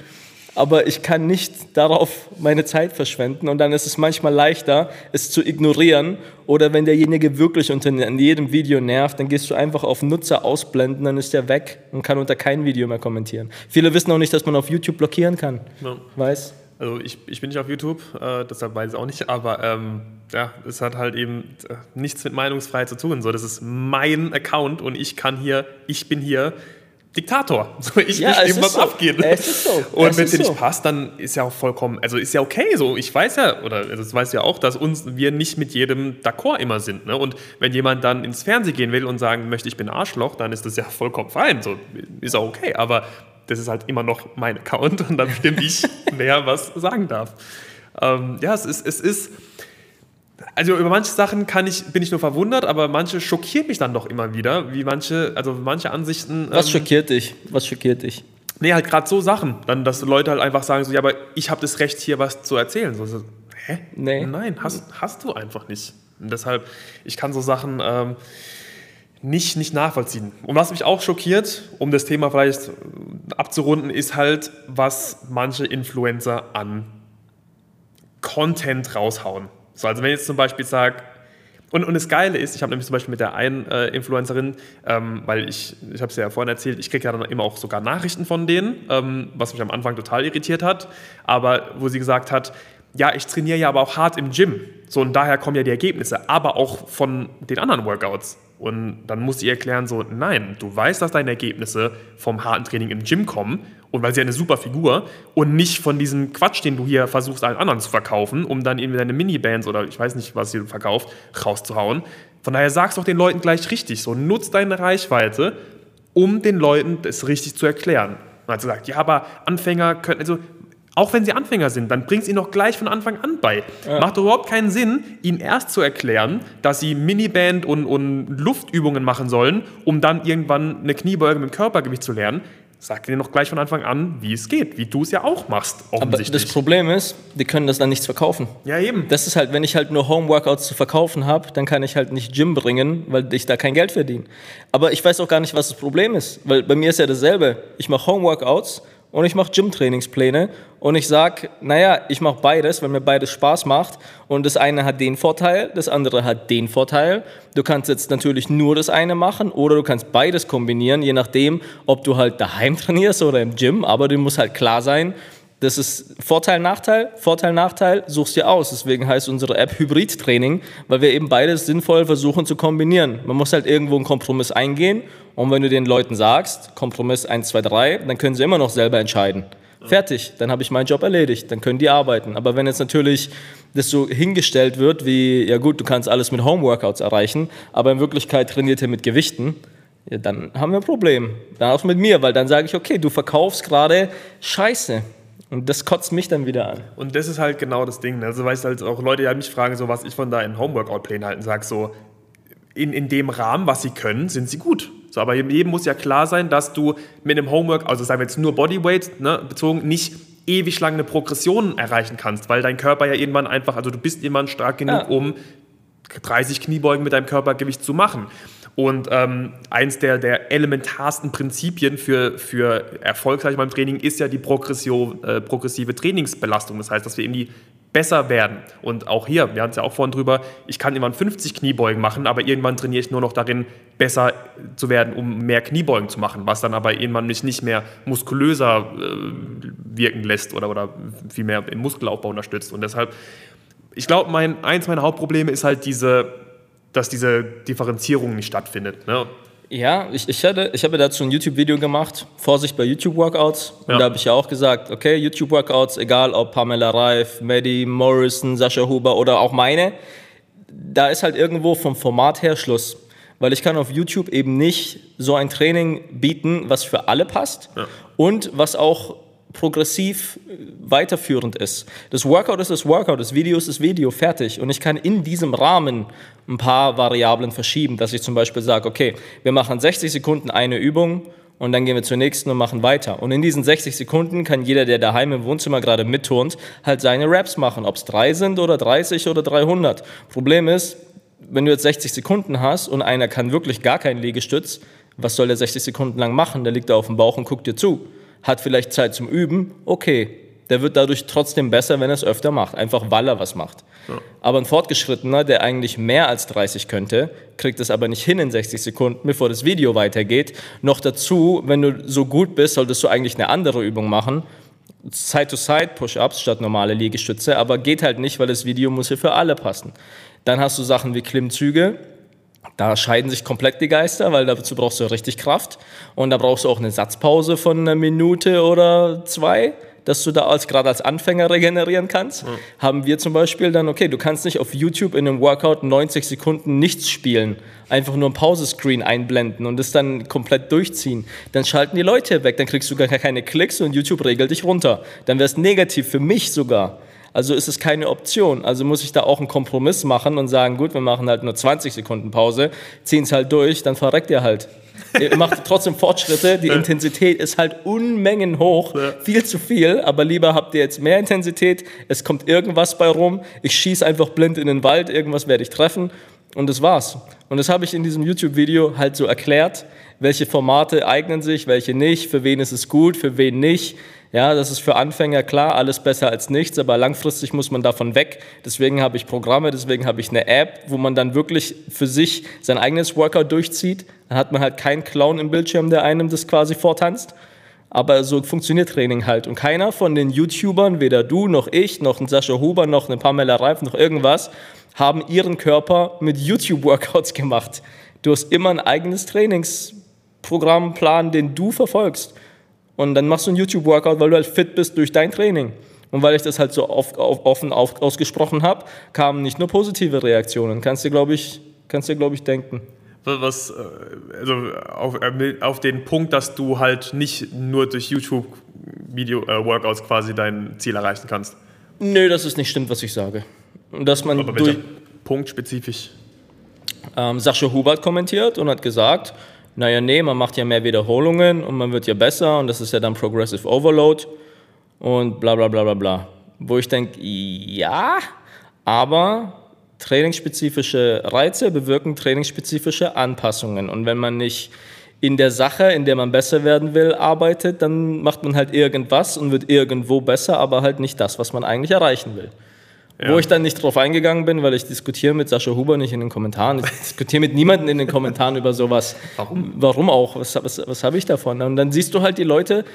D: Aber ich kann nicht darauf meine Zeit verschwenden und dann ist es manchmal leichter, es zu ignorieren. Oder wenn derjenige wirklich unter in jedem Video nervt, dann gehst du einfach auf Nutzer ausblenden, dann ist der weg und kann unter kein Video mehr kommentieren. Viele wissen auch nicht, dass man auf YouTube blockieren kann.
E: Ja.
D: Weiß?
E: Also ich, ich bin nicht auf YouTube, äh, deshalb weiß ich auch nicht, aber ähm, ja, es hat halt eben äh, nichts mit Meinungsfreiheit zu tun. So, das ist mein Account und ich kann hier, ich bin hier Diktator. So, ich
D: Ja, es
E: bestimme,
D: ist
E: was
D: so.
E: abgeht.
D: Es ist so.
E: Und wenn es dir
D: so.
E: nicht passt, dann ist ja auch vollkommen, also ist ja okay so. Ich weiß ja, oder das weißt du ja auch, dass uns wir nicht mit jedem d'accord immer sind. Ne? Und wenn jemand dann ins Fernsehen gehen will und sagen möchte, ich bin Arschloch, dann ist das ja vollkommen fein. So, ist auch okay. Aber das ist halt immer noch mein Account und dann bestimme ich, wer was sagen darf. Ähm, ja, es ist, es ist, also über manche Sachen kann ich, bin ich nur verwundert, aber manche schockieren mich dann doch immer wieder, wie manche, also manche Ansichten.
D: Was
E: ähm,
D: schockiert dich? Was schockiert dich?
E: Nee, halt gerade so Sachen. Dann, dass Leute halt einfach sagen so, ja, aber ich habe das Recht, hier was zu erzählen. So, so, hä?
D: Nee.
E: Nein, hast, hast du einfach nicht. Und deshalb, ich kann so Sachen ähm, nicht, nicht nachvollziehen. Und was mich auch schockiert, um das Thema vielleicht abzurunden, ist halt, was manche Influencer an Content raushauen. So, also wenn ich jetzt zum Beispiel sage, und, und das Geile ist, ich habe nämlich zum Beispiel mit der einen äh, Influencerin, ähm, weil ich, ich habe es ja vorhin erzählt, ich kriege ja dann immer auch sogar Nachrichten von denen, ähm, was mich am Anfang total irritiert hat, aber wo sie gesagt hat, ja, ich trainiere ja aber auch hart im Gym. So, und daher kommen ja die Ergebnisse, aber auch von den anderen Workouts. Und dann muss ich erklären, so, nein, du weißt, dass deine Ergebnisse vom harten Training im Gym kommen und weil sie eine super Figur und nicht von diesem Quatsch, den du hier versuchst, allen anderen zu verkaufen, um dann irgendwie deine Minibands oder ich weiß nicht, was ihr verkauft, rauszuhauen. Von daher sag's doch den Leuten gleich richtig. So, nutz deine Reichweite, um den Leuten das richtig zu erklären. Und hat sie gesagt, ja, aber Anfänger können, also auch wenn sie Anfänger sind, dann bringt ihnen doch gleich von Anfang an bei. Macht doch überhaupt keinen Sinn, ihnen erst zu erklären, dass sie Miniband und, und Luftübungen machen sollen, um dann irgendwann eine Kniebeuge mit dem Körpergewicht zu lernen. sag dir noch gleich von Anfang an, wie es geht, wie du es ja auch machst,
D: Aber das Problem ist, die können das dann nichts verkaufen.
E: ja, eben.
D: Das ist halt, wenn ich halt nur Home-Workouts zu verkaufen habe, dann kann ich halt nicht Gym bringen, weil ich da kein Geld verdiene. Aber ich weiß auch gar nicht, was das Problem ist, weil bei mir ist ja dasselbe. Ich mache Home-Workouts und ich mache Gym-Trainingspläne. Und ich sage, naja, ich mache beides, weil mir beides Spaß macht. Und das eine hat den Vorteil, das andere hat den Vorteil. Du kannst jetzt natürlich nur das eine machen oder du kannst beides kombinieren, je nachdem, ob du halt daheim trainierst oder im Gym, aber du musst halt klar sein, das ist Vorteil, Nachteil, Vorteil, Nachteil, suchst dir aus. Deswegen heißt unsere App Hybrid-Training, weil wir eben beides sinnvoll versuchen zu kombinieren. Man muss halt irgendwo einen Kompromiss eingehen und wenn du den Leuten sagst, Kompromiss 1, 2, 3, dann können sie immer noch selber entscheiden. Fertig, dann habe ich meinen Job erledigt, dann können die arbeiten. Aber wenn jetzt natürlich das so hingestellt wird, wie, ja gut, du kannst alles mit Homeworkouts erreichen, aber in Wirklichkeit trainiert ihr mit Gewichten, ja, dann haben wir ein Problem. Dann auch mit mir, weil dann sage ich, okay, du verkaufst gerade Scheiße. Und das kotzt mich dann wieder an.
E: Und das ist halt genau das Ding. ne? Also, weißt du, halt auch Leute ja mich fragen, so was ich von da in Homeworkout-Plänen halten, sag so, in, in dem Rahmen, was sie können, sind sie gut. So, aber jedem muss ja klar sein, dass du mit einem Homework, also sagen wir jetzt nur Bodyweight ne, bezogen, nicht ewig lang eine Progression erreichen kannst, weil dein Körper ja irgendwann einfach, also du bist irgendwann stark genug,
D: Ja.
E: um 30 Kniebeugen mit deinem Körpergewicht zu machen. Und ähm, eins der, der elementarsten Prinzipien für, für Erfolg sag ich mal, im Training ist ja die äh, progressive Trainingsbelastung. Das heißt, dass wir irgendwie besser werden. Und auch hier, wir hatten es ja auch vorhin drüber, ich kann irgendwann 50 Kniebeugen machen, aber irgendwann trainiere ich nur noch darin, besser zu werden, um mehr Kniebeugen zu machen, was dann aber irgendwann mich nicht mehr muskulöser äh, wirken lässt oder, oder viel mehr den Muskelaufbau unterstützt. Und deshalb ich glaube, mein, eins meiner Hauptprobleme ist halt diese, dass diese Differenzierung nicht stattfindet. Ne?
D: Ja, ich, ich, hatte, ich habe dazu ein YouTube-Video gemacht, Vorsicht bei YouTube-Workouts. Und
E: Ja.
D: da habe ich ja auch gesagt, okay, YouTube-Workouts, egal ob Pamela Reif, Maddie Morrison, Sascha Huber oder auch meine, da ist halt irgendwo vom Format her Schluss. Weil ich kann auf YouTube eben nicht so ein Training bieten, was für alle passt und was auch progressiv äh, weiterführend ist. Das Workout ist das Workout, das Video ist das Video, fertig. Und ich kann in diesem Rahmen ein paar Variablen verschieben, dass ich zum Beispiel sage, okay, wir machen 60 Sekunden eine Übung und dann gehen wir zur nächsten und machen weiter. Und in diesen 60 Sekunden kann jeder, der daheim im Wohnzimmer gerade mitturnt, halt seine Raps machen, ob es drei sind oder 30 oder 300. Problem ist, wenn du jetzt 60 Sekunden hast und einer kann wirklich gar keinen Liegestütz, was soll der 60 Sekunden lang machen? Der liegt da auf dem Bauch und guckt dir zu. Hat vielleicht Zeit zum Üben, okay. Der wird dadurch trotzdem besser, wenn er es öfter macht, einfach weil er was macht. Aber ein Fortgeschrittener, der eigentlich mehr als 30 könnte, kriegt es aber nicht hin in 60 Sekunden, bevor das Video weitergeht. Noch dazu, wenn du so gut bist, solltest du eigentlich eine andere Übung machen. Side-to-Side-Push-Ups statt normale Liegestütze, aber geht halt nicht, weil das Video muss hier für alle passen. Dann hast du Sachen wie Klimmzüge, da scheiden sich komplett die Geister, weil dazu brauchst du richtig Kraft und da brauchst du auch eine Satzpause von einer Minute oder zwei, dass du da als, gerade als Anfänger regenerieren kannst. Haben wir zum Beispiel dann, okay, du kannst nicht auf YouTube in einem Workout 90 Sekunden nichts spielen, einfach nur ein Pausescreen einblenden und das dann komplett durchziehen. Dann schalten die Leute weg, dann kriegst du gar keine Klicks und YouTube regelt dich runter. Dann wäre es negativ für mich sogar. Also ist es keine Option. Also muss ich da auch einen Kompromiss machen und sagen, gut, wir machen halt nur 20 Sekunden Pause, ziehen es halt durch, dann verreckt ihr halt. Ihr macht trotzdem Fortschritte, die Intensität ist halt Unmengen hoch, viel zu viel, aber lieber habt ihr jetzt mehr Intensität, es kommt irgendwas bei rum, ich schieße einfach blind in den Wald, irgendwas werde ich treffen und das war's. Und das habe ich in diesem YouTube-Video halt so erklärt, welche Formate eignen sich, welche nicht, für wen ist es gut, für wen nicht. Ja, das ist für Anfänger klar, alles besser als nichts, aber langfristig muss man davon weg. Deswegen habe ich Programme, deswegen habe ich eine App, wo man dann wirklich für sich sein eigenes Workout durchzieht. Dann hat man halt keinen Clown im Bildschirm, der einem das quasi vortanzt. Aber so funktioniert Training halt. Und keiner von den YouTubern, weder du noch ich, noch ein Sascha Huber, noch eine Pamela Reif, noch irgendwas, haben ihren Körper mit YouTube-Workouts gemacht. Du hast immer ein eigenes Trainingsprogramm, Plan, den du verfolgst. Und dann machst du einen YouTube-Workout, weil du halt fit bist durch dein Training. Und weil ich das halt so oft, auf, offen auf, ausgesprochen habe, kamen nicht nur positive Reaktionen. Kannst du, glaube ich, kannst dir, glaube ich, denken.
E: Was, äh, also auf, äh, auf den Punkt, dass du halt nicht nur durch YouTube-Video-Workouts quasi dein Ziel erreichen kannst.
D: Nö, das ist nicht stimmt, was ich sage. Und dass man
E: Aber
D: durch,
E: Punkt spezifisch?
D: ähm, Sascha Hubert kommentiert und hat gesagt, naja, nee, man macht ja mehr Wiederholungen und man wird ja besser und das ist ja dann Progressive Overload und bla bla bla bla bla. Wo ich denke, ja, aber trainingsspezifische Reize bewirken trainingsspezifische Anpassungen. Und wenn man nicht in der Sache, in der man besser werden will, arbeitet, dann macht man halt irgendwas und wird irgendwo besser, aber halt nicht das, was man eigentlich erreichen will. Wo ich dann nicht drauf eingegangen bin, weil ich diskutiere mit Sascha Huber nicht in den Kommentaren. Ich diskutiere mit niemandem in den Kommentaren über sowas.
E: Warum?
D: Warum auch? Was, was, was habe ich davon? Und dann siehst du halt die Leute,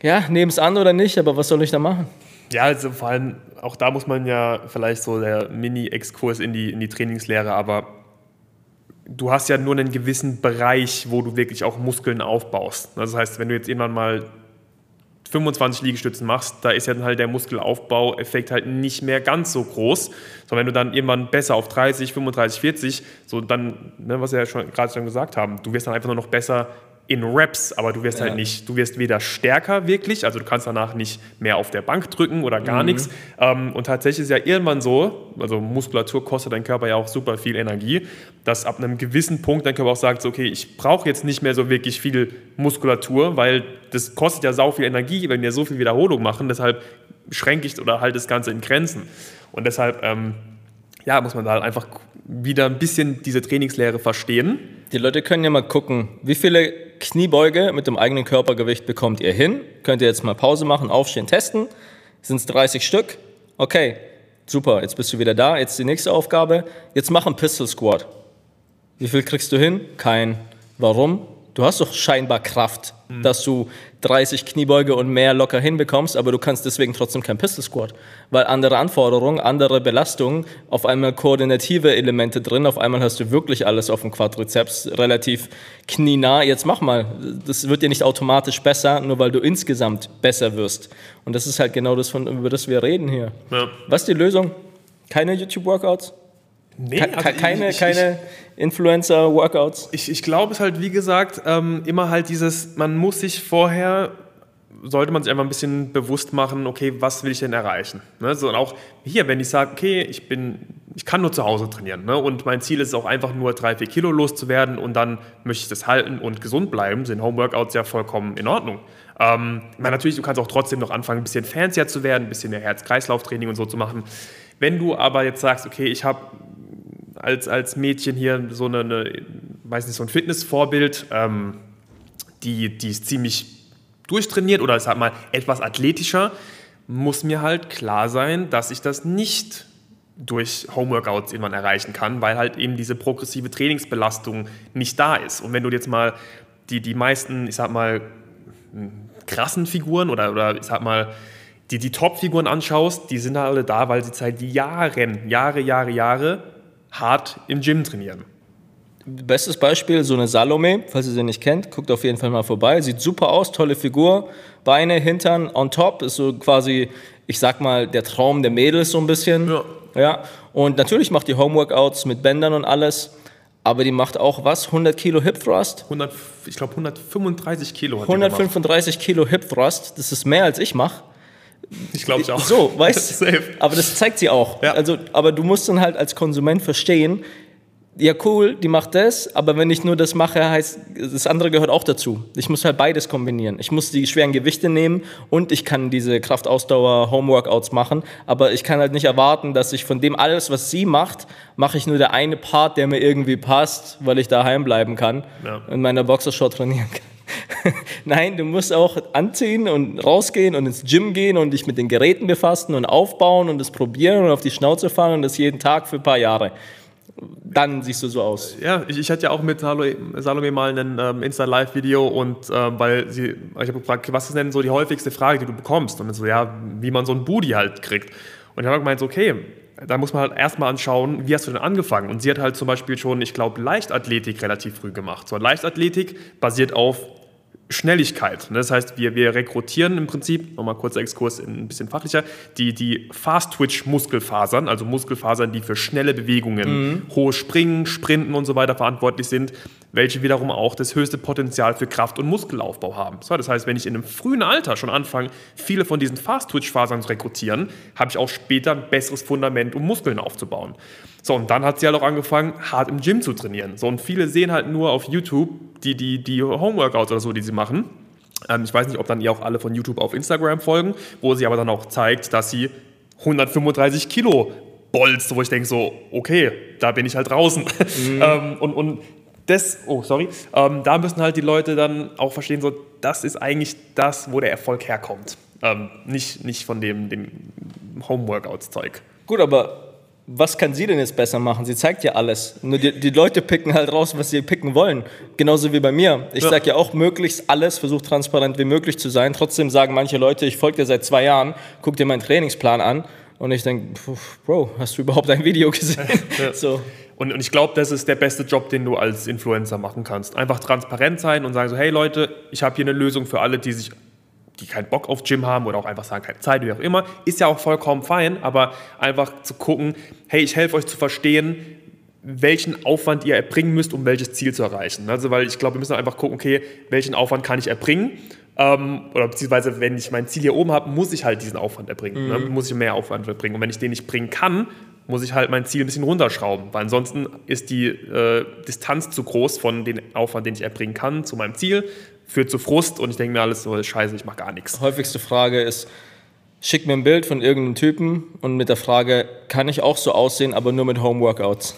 D: ja, nehmen es an oder nicht, aber was soll ich da machen?
E: Ja, also vor allem, auch da muss man ja vielleicht so der Mini-Exkurs in die, in die Trainingslehre, aber du hast ja nur einen gewissen Bereich, wo du wirklich auch Muskeln aufbaust. Das heißt, wenn du jetzt irgendwann mal 25 Liegestützen machst, da ist ja dann halt der Muskelaufbaueffekt halt nicht mehr ganz so groß. So, wenn du dann irgendwann besser auf 30, 35, 40, so dann, ne, was wir ja schon gerade schon gesagt haben, du wirst dann einfach nur noch besser in Reps, aber du wirst halt nicht, du wirst weder stärker wirklich, also du kannst danach nicht mehr auf der Bank drücken oder gar nichts. Ähm, und tatsächlich ist ja irgendwann so, also Muskulatur kostet dein Körper ja auch super viel Energie, dass ab einem gewissen Punkt dein Körper auch sagt, so, okay, ich brauche jetzt nicht mehr so wirklich viel Muskulatur, weil das kostet ja sau viel Energie, wenn wir so viel Wiederholung machen, deshalb schränke ich oder halte das Ganze in Grenzen. Und deshalb, ähm, ja, muss man da halt einfach wieder ein bisschen diese Trainingslehre verstehen.
D: Die Leute können ja mal gucken, wie viele Kniebeuge mit dem eigenen Körpergewicht bekommt ihr hin? Könnt ihr jetzt mal Pause machen, aufstehen, testen? Sind es 30 Stück? Okay, super, jetzt bist du wieder da. Jetzt die nächste Aufgabe. Jetzt mach einen Pistol Squat. Wie viel kriegst du hin? Kein. Warum? Du hast doch scheinbar Kraft, dass du 30 Kniebeuge und mehr locker hinbekommst, aber du kannst deswegen trotzdem kein Pistol Squat, weil andere Anforderungen, andere Belastungen, auf einmal koordinative Elemente drin, auf einmal hast du wirklich alles auf dem Quadrizeps relativ knienah. Jetzt mach mal, das wird dir nicht automatisch besser, nur weil du insgesamt besser wirst. Und das ist halt genau das, von, über das wir reden hier.
E: Ja.
D: Was ist die Lösung? Keine YouTube-Workouts?
E: Nee,
D: Ke-
E: also
D: keine
E: ich- ich-
D: keine Influencer-Workouts?
E: Ich, ich glaube es halt, wie gesagt, ähm, immer halt dieses, man muss sich vorher, sollte man sich einfach ein bisschen bewusst machen, okay, was will ich denn erreichen? Ne? So, und auch hier, wenn ich sage, okay, ich bin, ich kann nur zu Hause trainieren ne? und mein Ziel ist es auch einfach nur drei, vier Kilo loszuwerden und dann möchte ich das halten und gesund bleiben, sind Homeworkouts ja vollkommen in Ordnung. Ähm, ich meine, natürlich, du kannst auch trotzdem noch anfangen, ein bisschen fancier zu werden, ein bisschen mehr Herz-Kreislauf-Training und so zu machen. Wenn du aber jetzt sagst, okay, ich habe als, als Mädchen hier so eine, weiß nicht, so ein Fitnessvorbild, ähm, die, die ist ziemlich durchtrainiert oder ich sag mal etwas athletischer, muss mir halt klar sein, dass ich das nicht durch Homeworkouts irgendwann erreichen kann, weil halt eben diese progressive Trainingsbelastung nicht da ist. Und wenn du jetzt mal die, die meisten, ich sag mal, krassen Figuren oder, oder ich sag mal, die, die Top-Figuren anschaust, die sind alle da, weil sie seit Jahren, Jahre, Jahre, Jahre hart im Gym trainieren.
D: Bestes Beispiel, so eine Salome, falls ihr sie nicht kennt, guckt auf jeden Fall mal vorbei. Sieht super aus, tolle Figur, Beine, Hintern on top, ist so quasi, ich sag mal, der Traum der Mädels so ein bisschen.
E: Ja.
D: ja. Und natürlich macht die Homeworkouts mit Bändern und alles, aber die macht auch was? 100 Kilo Hip Thrust?
E: 100, ich glaube 135 Kilo hat die gemacht.
D: 135 Kilo Hip Thrust, das ist mehr als ich mache.
E: Ich glaube auch.
D: So, weißt du? Aber das zeigt sie auch.
E: Ja.
D: Also, aber du musst dann halt als Konsument verstehen, ja cool, die macht das, aber wenn ich nur das mache, heißt, das andere gehört auch dazu. Ich muss halt beides kombinieren. Ich muss die schweren Gewichte nehmen und ich kann diese Kraftausdauer-Homeworkouts machen, aber ich kann halt nicht erwarten, dass ich von dem alles, was sie macht, mache ich nur der eine Part, der mir irgendwie passt, weil ich daheim bleiben kann
E: Ja.
D: in meiner Boxershort trainieren kann. Nein, du musst auch anziehen und rausgehen und ins Gym gehen und dich mit den Geräten befassen und aufbauen und das probieren und auf die Schnauze fallen und das jeden Tag für ein paar Jahre. Dann siehst du so aus.
E: Ja, ich, ich hatte ja auch mit Salome, mal ein ähm, Insta-Live-Video und ähm, weil sie, ich habe gefragt, was ist denn so die häufigste Frage, die du bekommst? Und dann so, ja, wie man so ein Booty halt kriegt. Und ich habe gemeint, okay, da muss man halt erstmal anschauen, wie hast du denn angefangen? Und sie hat halt zum Beispiel schon, ich glaube, Leichtathletik relativ früh gemacht. So, Leichtathletik basiert auf Schnelligkeit. ne? Das heißt, wir, wir rekrutieren im Prinzip, nochmal kurzer Exkurs ein bisschen fachlicher, die, die Fast-Twitch-Muskelfasern, also Muskelfasern, die für schnelle Bewegungen, hohe Springen, Sprinten und so weiter verantwortlich sind, welche wiederum auch das höchste Potenzial für Kraft- und Muskelaufbau haben. So, das heißt, wenn ich in einem frühen Alter schon anfange, viele von diesen Fast-Twitch-Fasern zu rekrutieren, habe ich auch später ein besseres Fundament, um Muskeln aufzubauen. So, und dann hat sie halt auch angefangen, hart im Gym zu trainieren. So, und viele sehen halt nur auf YouTube die, die, die Homeworkouts oder so, die sie machen. Ähm, ich weiß nicht, ob dann ihr auch alle von YouTube auf Instagram folgen, wo sie aber dann auch zeigt, dass sie 135 Kilo bolzt, wo ich denke so, okay, da bin ich halt draußen. ähm, und, und das, oh, sorry, ähm, da müssen halt die Leute dann auch verstehen, so, das ist eigentlich das, wo der Erfolg herkommt. Ähm, nicht, nicht von dem, dem Homeworkouts-Zeug.
D: Gut, aber was kann sie denn jetzt besser machen? Sie zeigt ja alles. Nur die, die Leute picken halt raus, was sie picken wollen. Genauso wie bei mir. Ich
E: Ja.
D: sage ja auch möglichst alles, versuche transparent wie möglich zu sein. Trotzdem sagen manche Leute, ich folge dir seit zwei Jahren, guck dir meinen Trainingsplan an. Und ich denke, Bro, hast du überhaupt ein Video gesehen? so.
E: Und, und ich glaube, das ist der beste Job, den du als Influencer machen kannst. Einfach transparent sein und sagen so, hey Leute, ich habe hier eine Lösung für alle, die sich die keinen Bock auf Gym haben oder auch einfach sagen, keine Zeit, wie auch immer, ist ja auch vollkommen fein, aber einfach zu gucken, hey, ich helfe euch zu verstehen, welchen Aufwand ihr erbringen müsst, um welches Ziel zu erreichen. Also, weil ich glaube, wir müssen einfach gucken, okay, welchen Aufwand kann ich erbringen? Ähm, oder beziehungsweise, wenn ich mein Ziel hier oben habe, muss ich halt diesen Aufwand erbringen. Ne? Muss ich mehr Aufwand erbringen. Und wenn ich den nicht bringen kann, muss ich halt mein Ziel ein bisschen runterschrauben, weil ansonsten ist die äh, Distanz zu groß von dem Aufwand, den ich erbringen kann, zu meinem Ziel, führt zu Frust und ich denke mir alles so, scheiße, ich mache gar nichts.
D: Häufigste Frage ist, schick mir ein Bild von irgendeinem Typen und mit der Frage, kann ich auch so aussehen, aber nur mit Homeworkouts?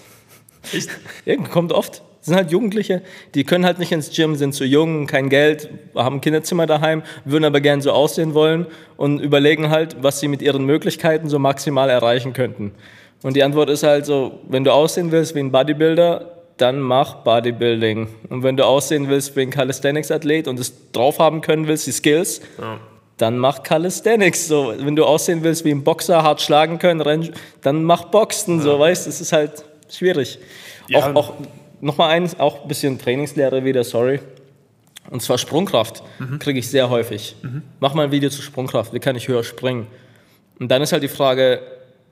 D: Irgend kommt oft. Das sind halt Jugendliche, die können halt nicht ins Gym, sind zu jung, kein Geld, haben ein Kinderzimmer daheim, würden aber gern so aussehen wollen und überlegen halt, was sie mit ihren Möglichkeiten so maximal erreichen könnten. Und die Antwort ist halt so, wenn du aussehen willst wie ein Bodybuilder, dann mach Bodybuilding. Und wenn du aussehen willst wie ein Calisthenics-Athlet und es drauf haben können willst, die Skills, dann mach Calisthenics. So, wenn du aussehen willst wie ein Boxer, hart schlagen können, dann mach Boxen. So, weißt, es ist halt schwierig.
E: Ja.
D: Auch, auch nochmal eins, auch ein bisschen Trainingslehre wieder, sorry. Und zwar Sprungkraft kriege ich sehr häufig. Mach mal ein Video zu Sprungkraft, wie kann ich höher springen? Und dann ist halt die Frage,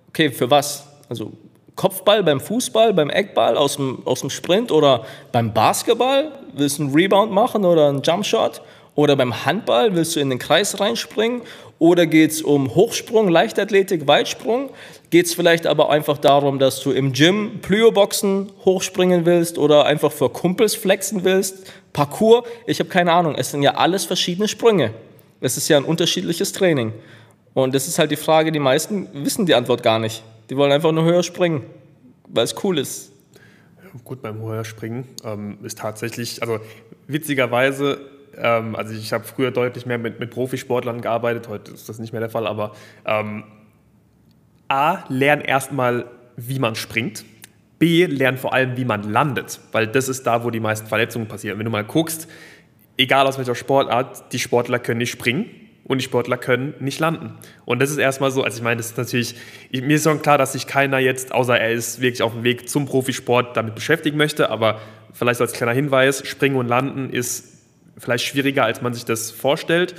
D: okay, für was? Also Kopfball beim Fußball, beim Eckball aus dem, aus dem Sprint oder beim Basketball? Willst du einen Rebound machen oder einen Jumpshot? Oder beim Handball willst du in den Kreis reinspringen? Oder geht es um Hochsprung, Leichtathletik, Weitsprung? Geht es vielleicht aber einfach darum, dass du im Gym Plyoboxen hochspringen willst oder einfach für Kumpels flexen willst? Parkour? Ich habe keine Ahnung. Es sind ja alles verschiedene Sprünge. Es ist ja ein unterschiedliches Training. Und das ist halt die Frage, die meisten wissen die Antwort gar nicht. Die wollen einfach nur höher springen, weil es cool ist.
E: Gut, beim Höherspringen ähm, ist tatsächlich, also witzigerweise, ähm, also ich habe früher deutlich mehr mit, mit Profisportlern gearbeitet, heute ist das nicht mehr der Fall, aber ähm, A, lern erstmal, wie man springt. B, lern vor allem, wie man landet, weil das ist da, wo die meisten Verletzungen passieren. Wenn du mal guckst, egal aus welcher Sportart, die Sportler können nicht springen und die Sportler können nicht landen. Und das ist erstmal so, also ich meine, das ist natürlich, ich, mir ist schon klar, dass sich keiner jetzt, außer er ist wirklich auf dem Weg zum Profisport, damit beschäftigen möchte, aber vielleicht als kleiner Hinweis, Springen und Landen ist vielleicht schwieriger, als man sich das vorstellt.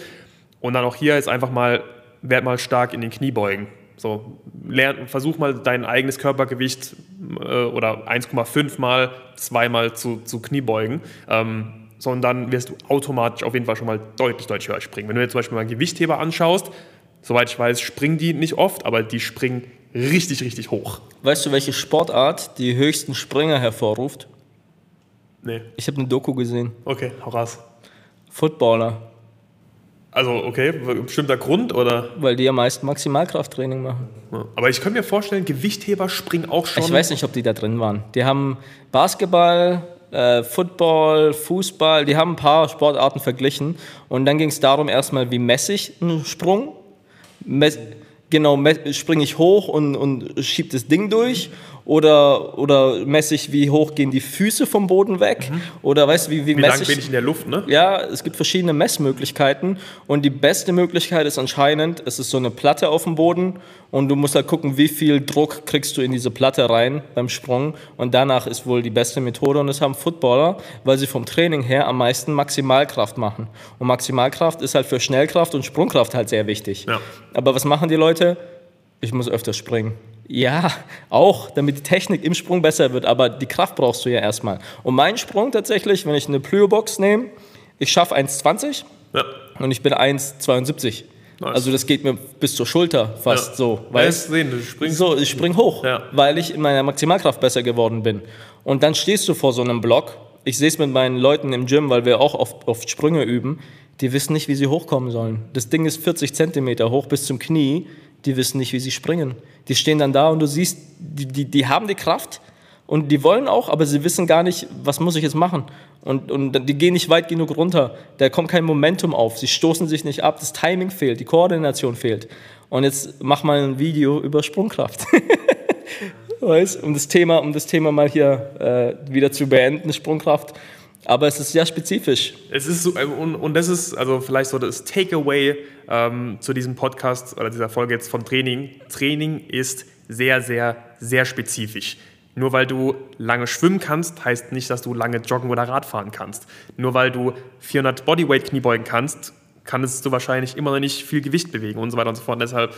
E: Und dann auch hier ist einfach mal, werd mal stark in den Kniebeugen. So, lern, versuch mal dein eigenes Körpergewicht äh, oder 1,5 mal, zweimal zu, zu Kniebeugen. Ähm, sondern wirst du automatisch auf jeden Fall schon mal deutlich, deutlich höher springen. Wenn du dir zum Beispiel mal einen Gewichtheber anschaust, soweit ich weiß, springen die nicht oft, aber die springen richtig, richtig hoch.
D: Weißt du, welche Sportart die höchsten Springer hervorruft?
E: Nee,
D: Ich habe eine Doku gesehen.
E: okay, hau raus.
D: Footballer,
E: Also, okay, bestimmter Grund oder?
D: weil die am meisten Maximalkrafttraining machen.
E: Ja. Aber ich könnte mir vorstellen, Gewichtheber springen auch schon.
D: Ich weiß nicht, ob die da drin waren. Die haben Basketball, äh, Football, Fußball, die haben ein paar Sportarten verglichen. Und dann ging es darum, erstmal, wie messe ich einen Sprung? Mess, genau, springe ich hoch und, und schiebe das Ding durch? Oder, oder messe ich, wie hoch gehen die Füße vom Boden weg? Oder weißt du, wie, wie,
E: Wie
D: messe
E: lang bin ich in der Luft, ne?
D: Ja, es gibt verschiedene Messmöglichkeiten und die beste Möglichkeit ist anscheinend, es ist so eine Platte auf dem Boden und du musst halt gucken, wie viel Druck kriegst du in diese Platte rein beim Sprung und danach ist wohl die beste Methode und das haben Footballer, weil sie vom Training her am meisten Maximalkraft machen und Maximalkraft ist halt für Schnellkraft und Sprungkraft halt sehr wichtig.
E: Ja.
D: Aber was machen die Leute? Ich muss öfter springen. Ja, auch, damit die Technik im Sprung besser wird, aber die Kraft brauchst du ja erstmal. Und mein Sprung tatsächlich, wenn ich eine Plyo-Box nehme, ich schaffe 1,20
E: Ja.
D: und ich bin 1,72.
E: Nice.
D: Also das geht mir bis zur Schulter fast
E: Ja.
D: so. Weißt?
E: sehen, du springst.
D: So, ich spring hoch,
E: Ja.
D: weil ich in meiner Maximalkraft besser geworden bin. Und dann stehst du vor so einem Block. Ich sehe es mit meinen Leuten im Gym, weil wir auch oft, oft Sprünge üben. Die wissen nicht, wie sie hochkommen sollen. Das Ding ist 40 Zentimeter hoch bis zum Knie. Die wissen nicht, wie sie springen. Die stehen dann da und du siehst, die, die, die haben die Kraft und die wollen auch, aber sie wissen gar nicht, was muss ich jetzt machen. Und, und die gehen nicht weit genug runter. Da kommt kein Momentum auf. Sie stoßen sich nicht ab. Das Timing fehlt, die Koordination fehlt. Und jetzt mach mal ein Video über Sprungkraft. Weißt, um das Thema, um das Thema mal hier äh, wieder zu beenden, Sprungkraft. Aber es ist sehr spezifisch.
E: Es ist so, äh, und, und das ist also vielleicht so das Takeaway ähm, zu diesem Podcast oder dieser Folge jetzt von Training. Training ist sehr, sehr, sehr spezifisch. Nur weil du lange schwimmen kannst, heißt nicht, dass du lange joggen oder Radfahren kannst. Nur weil du 400 Bodyweight Kniebeugen kannst, kannst du wahrscheinlich immer noch nicht viel Gewicht bewegen und so weiter und so fort. Und deshalb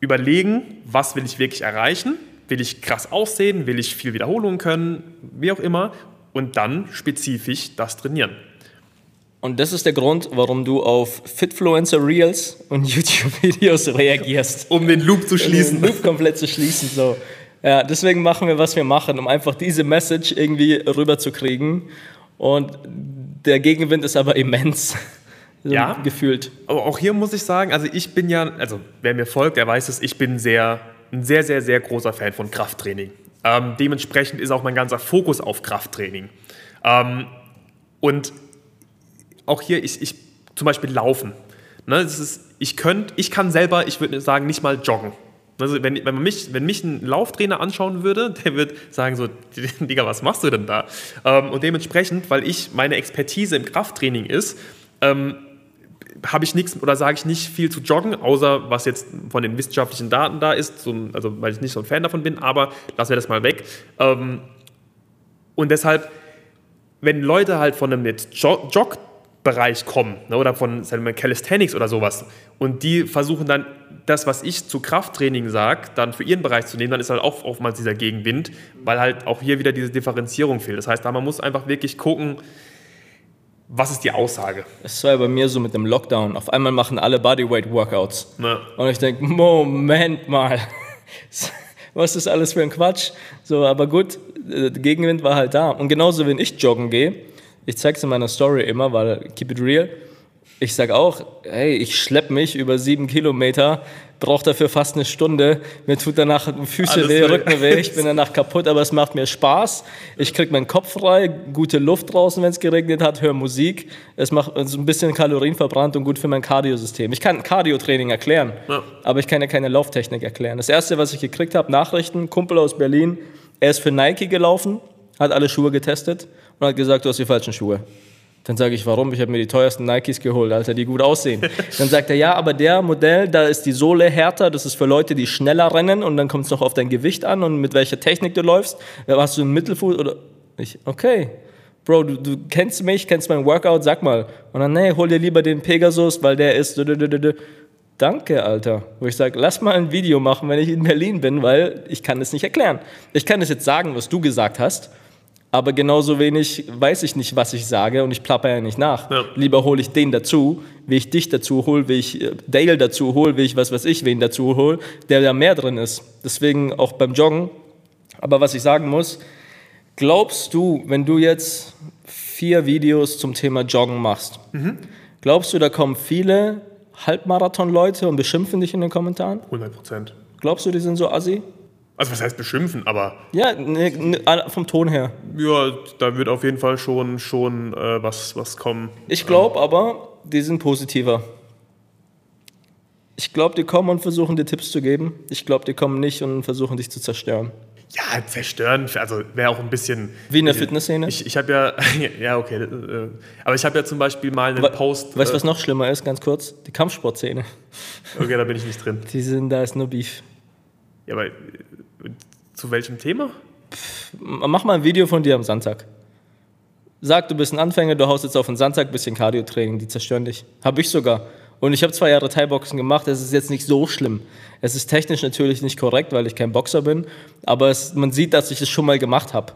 E: überlegen, was will ich wirklich erreichen? Will ich krass aussehen? Will ich viel Wiederholungen können? Wie auch immer. Und dann spezifisch das trainieren.
D: Und das ist der Grund, warum du auf Fitfluencer Reels und YouTube-Videos reagierst.
E: Um den Loop zu
D: Den
E: schließen.
D: Loop komplett zu schließen. So. Ja, deswegen machen wir, was wir machen, um einfach diese Message irgendwie rüberzukriegen. Und der Gegenwind ist aber immens.
E: Ja.
D: Gefühlt.
E: Aber auch hier muss ich sagen, also ich bin ja, also wer mir folgt, der weiß es, ich bin sehr, ein sehr, sehr, sehr großer Fan von Krafttraining. Ähm, dementsprechend ist auch mein ganzer Fokus auf Krafttraining. Ähm, und auch hier, ich, ich zum Beispiel laufen. Ne, das ist, ich, könnt, ich kann selber, ich würde sagen, nicht mal joggen. Also wenn, wenn, man mich, wenn mich ein Lauftrainer anschauen würde, der wird sagen so, Digga, was machst du denn da? Ähm, und dementsprechend, weil ich meine Expertise im Krafttraining ist, ähm, habe ich nichts oder sage ich nicht viel zu joggen, außer was jetzt von den wissenschaftlichen Daten da ist, ein- also weil ich nicht so ein Fan davon bin, aber lassen wir das mal weg. Ähm, und deshalb, wenn Leute halt von einem jetzt Jo- Jog-Bereich kommen ne, oder von sagen Calisthenics oder sowas und die versuchen dann das, was ich zu Krafttraining sage, dann für ihren Bereich zu nehmen, dann ist halt auch oftmals dieser Gegenwind, weil halt auch hier wieder diese Differenzierung fehlt. Das heißt, da man muss einfach wirklich gucken, was ist die Aussage.
D: Es war ja bei mir so mit dem Lockdown. Auf einmal machen alle Bodyweight-Workouts.
E: Ne?
D: Und ich denke, Moment mal, was ist alles für ein Quatsch? So, aber gut, äh, der Gegenwind war halt da. Und genauso, wenn ich joggen gehe, ich zeige es in meiner Story immer, weil keep it real, ich sage auch, hey, ich schlepp mich über sieben Kilometer, brauche dafür fast eine Stunde, mir tut danach Füße
E: Alles
D: weh. Rücken weh, ich bin danach kaputt, aber es macht mir Spaß. Ich krieg meinen Kopf frei, gute Luft draußen, wenn es geregnet hat, höre Musik. Es macht so ein bisschen Kalorien verbrannt und gut für mein Cardio-System. Ich kann Cardio-Training erklären,
E: Ja.
D: aber ich kann ja keine Lauftechnik erklären. Das erste, was ich gekriegt habe, Nachrichten, Kumpel aus Berlin, er ist für Nike gelaufen, hat alle Schuhe getestet und hat gesagt, du hast die falschen Schuhe. Dann sage ich, warum? Ich habe mir die teuersten Nikes geholt, Alter, die gut aussehen. Dann sagt er, ja, aber der Modell, da ist die Sohle härter, das ist für Leute, die schneller rennen und dann kommt es noch auf dein Gewicht an und mit welcher Technik du läufst. Ja, Hast du einen Mittelfuß oder? Ich, okay. Bro, du, du kennst mich, kennst meinen Workout, sag mal. Und dann, nee, hol dir lieber den Pegasus, weil der ist. Danke, Alter. Wo ich sage, lass mal ein Video machen, wenn ich in Berlin bin, weil ich kann es nicht erklären. Ich kann es jetzt sagen, was du gesagt hast, aber genauso wenig weiß ich nicht, was ich sage und ich plapper ja nicht nach.
E: Ja.
D: Lieber hole ich den dazu, wie ich dich dazu hole, wie ich äh, Dale dazu hole, wie ich was weiß ich wen dazu hole, der da mehr drin ist. Deswegen auch beim Joggen. Aber was ich sagen muss, glaubst du, wenn du jetzt vier Videos zum Thema Joggen machst, glaubst du, da kommen viele Halbmarathon-Leute und beschimpfen dich in den Kommentaren?
E: 100 Prozent.
D: Glaubst du, die sind so assi?
E: Also was heißt beschimpfen, aber
D: Ja, ne, ne, vom Ton her.
E: ja, da wird auf jeden Fall schon, schon äh, was, was kommen.
D: Ich glaube aber, die sind positiver. Ich glaube, die kommen und versuchen dir Tipps zu geben. Ich glaube, die kommen nicht und versuchen dich zu zerstören.
E: Ja, zerstören, also wäre auch ein bisschen...
D: Wie in der Fitnessszene.
E: Ich, ich habe ja, ja okay, äh, aber ich habe ja zum Beispiel mal einen
D: Wa-
E: Post...
D: Weißt du,
E: äh,
D: was noch schlimmer ist? Ganz kurz. Die Kampfsportszene.
E: Okay, da bin ich nicht drin.
D: Die sind, da ist nur Beef.
E: Ja, aber zu welchem Thema?
D: M- Mach mal ein Video von dir am Sandsack. Sag, du bist ein Anfänger, du haust jetzt auf den Sandsack, bisschen Cardio-Training, die zerstören dich. Hab ich sogar. Und ich habe zwei Jahre Thai-Boxen gemacht, es ist jetzt nicht so schlimm. Es ist technisch natürlich nicht korrekt, weil ich kein Boxer bin, aber es, man sieht, dass ich es schon mal gemacht habe.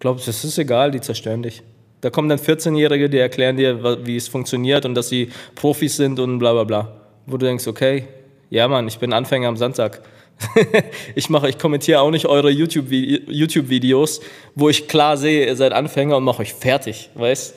D: Glaubst du, das ist egal, die zerstören dich. Da kommen dann 14-Jährige, die erklären dir, wie es funktioniert und dass sie Profis sind und bla bla bla. Wo du denkst, okay, ja Mann, ich bin Anfänger am Sandsack. ich mache, ich kommentiere auch nicht eure YouTube-Vi- YouTube-Videos, wo ich klar sehe, ihr seid Anfänger und mache euch fertig, weißt?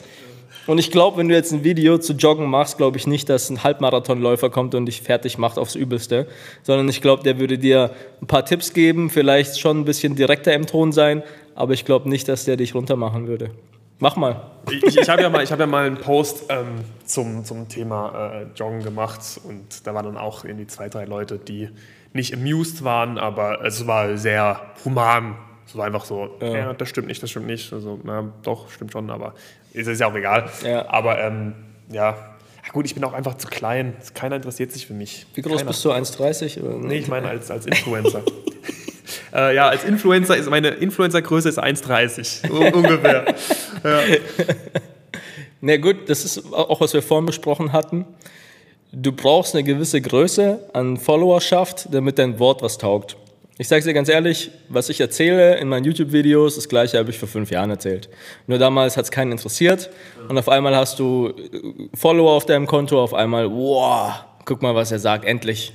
D: Und ich glaube, wenn du jetzt ein Video zu Joggen machst, glaube ich nicht, dass ein Halbmarathonläufer kommt und dich fertig macht aufs Übelste, sondern ich glaube, der würde dir ein paar Tipps geben, vielleicht schon ein bisschen direkter im Ton sein, aber ich glaube nicht, dass der dich runtermachen würde. Mach mal.
E: Ich, ich habe ja, mal- hab ja mal einen Post ähm, zum, zum Thema äh, Joggen gemacht und da waren dann auch irgendwie zwei, drei Leute, die nicht amused waren, aber es war sehr human. Es war einfach so, ja. das stimmt nicht, das stimmt nicht. Also, na, doch, stimmt schon, aber ist, ist ja auch egal.
D: Ja.
E: Aber ähm, ja. ja, gut, ich bin auch einfach zu klein. Keiner interessiert sich für mich.
D: Wie groß
E: Keiner.
D: bist du? 1,30? oder?
E: Nee, ich meine als, als Influencer. äh, ja, als Influencer ist meine Influencer-Größe ist 1,30 un- ungefähr.
D: Na gut, das ist auch, was wir vorhin besprochen hatten. Du brauchst eine gewisse Größe an Followerschaft, damit dein Wort was taugt. Ich sage dir ganz ehrlich, was ich erzähle in meinen YouTube-Videos, das gleiche habe ich vor fünf Jahren erzählt. Nur damals hat es keinen interessiert und auf einmal hast du äh, Follower auf deinem Konto, auf einmal, wow, guck mal, was er sagt, endlich.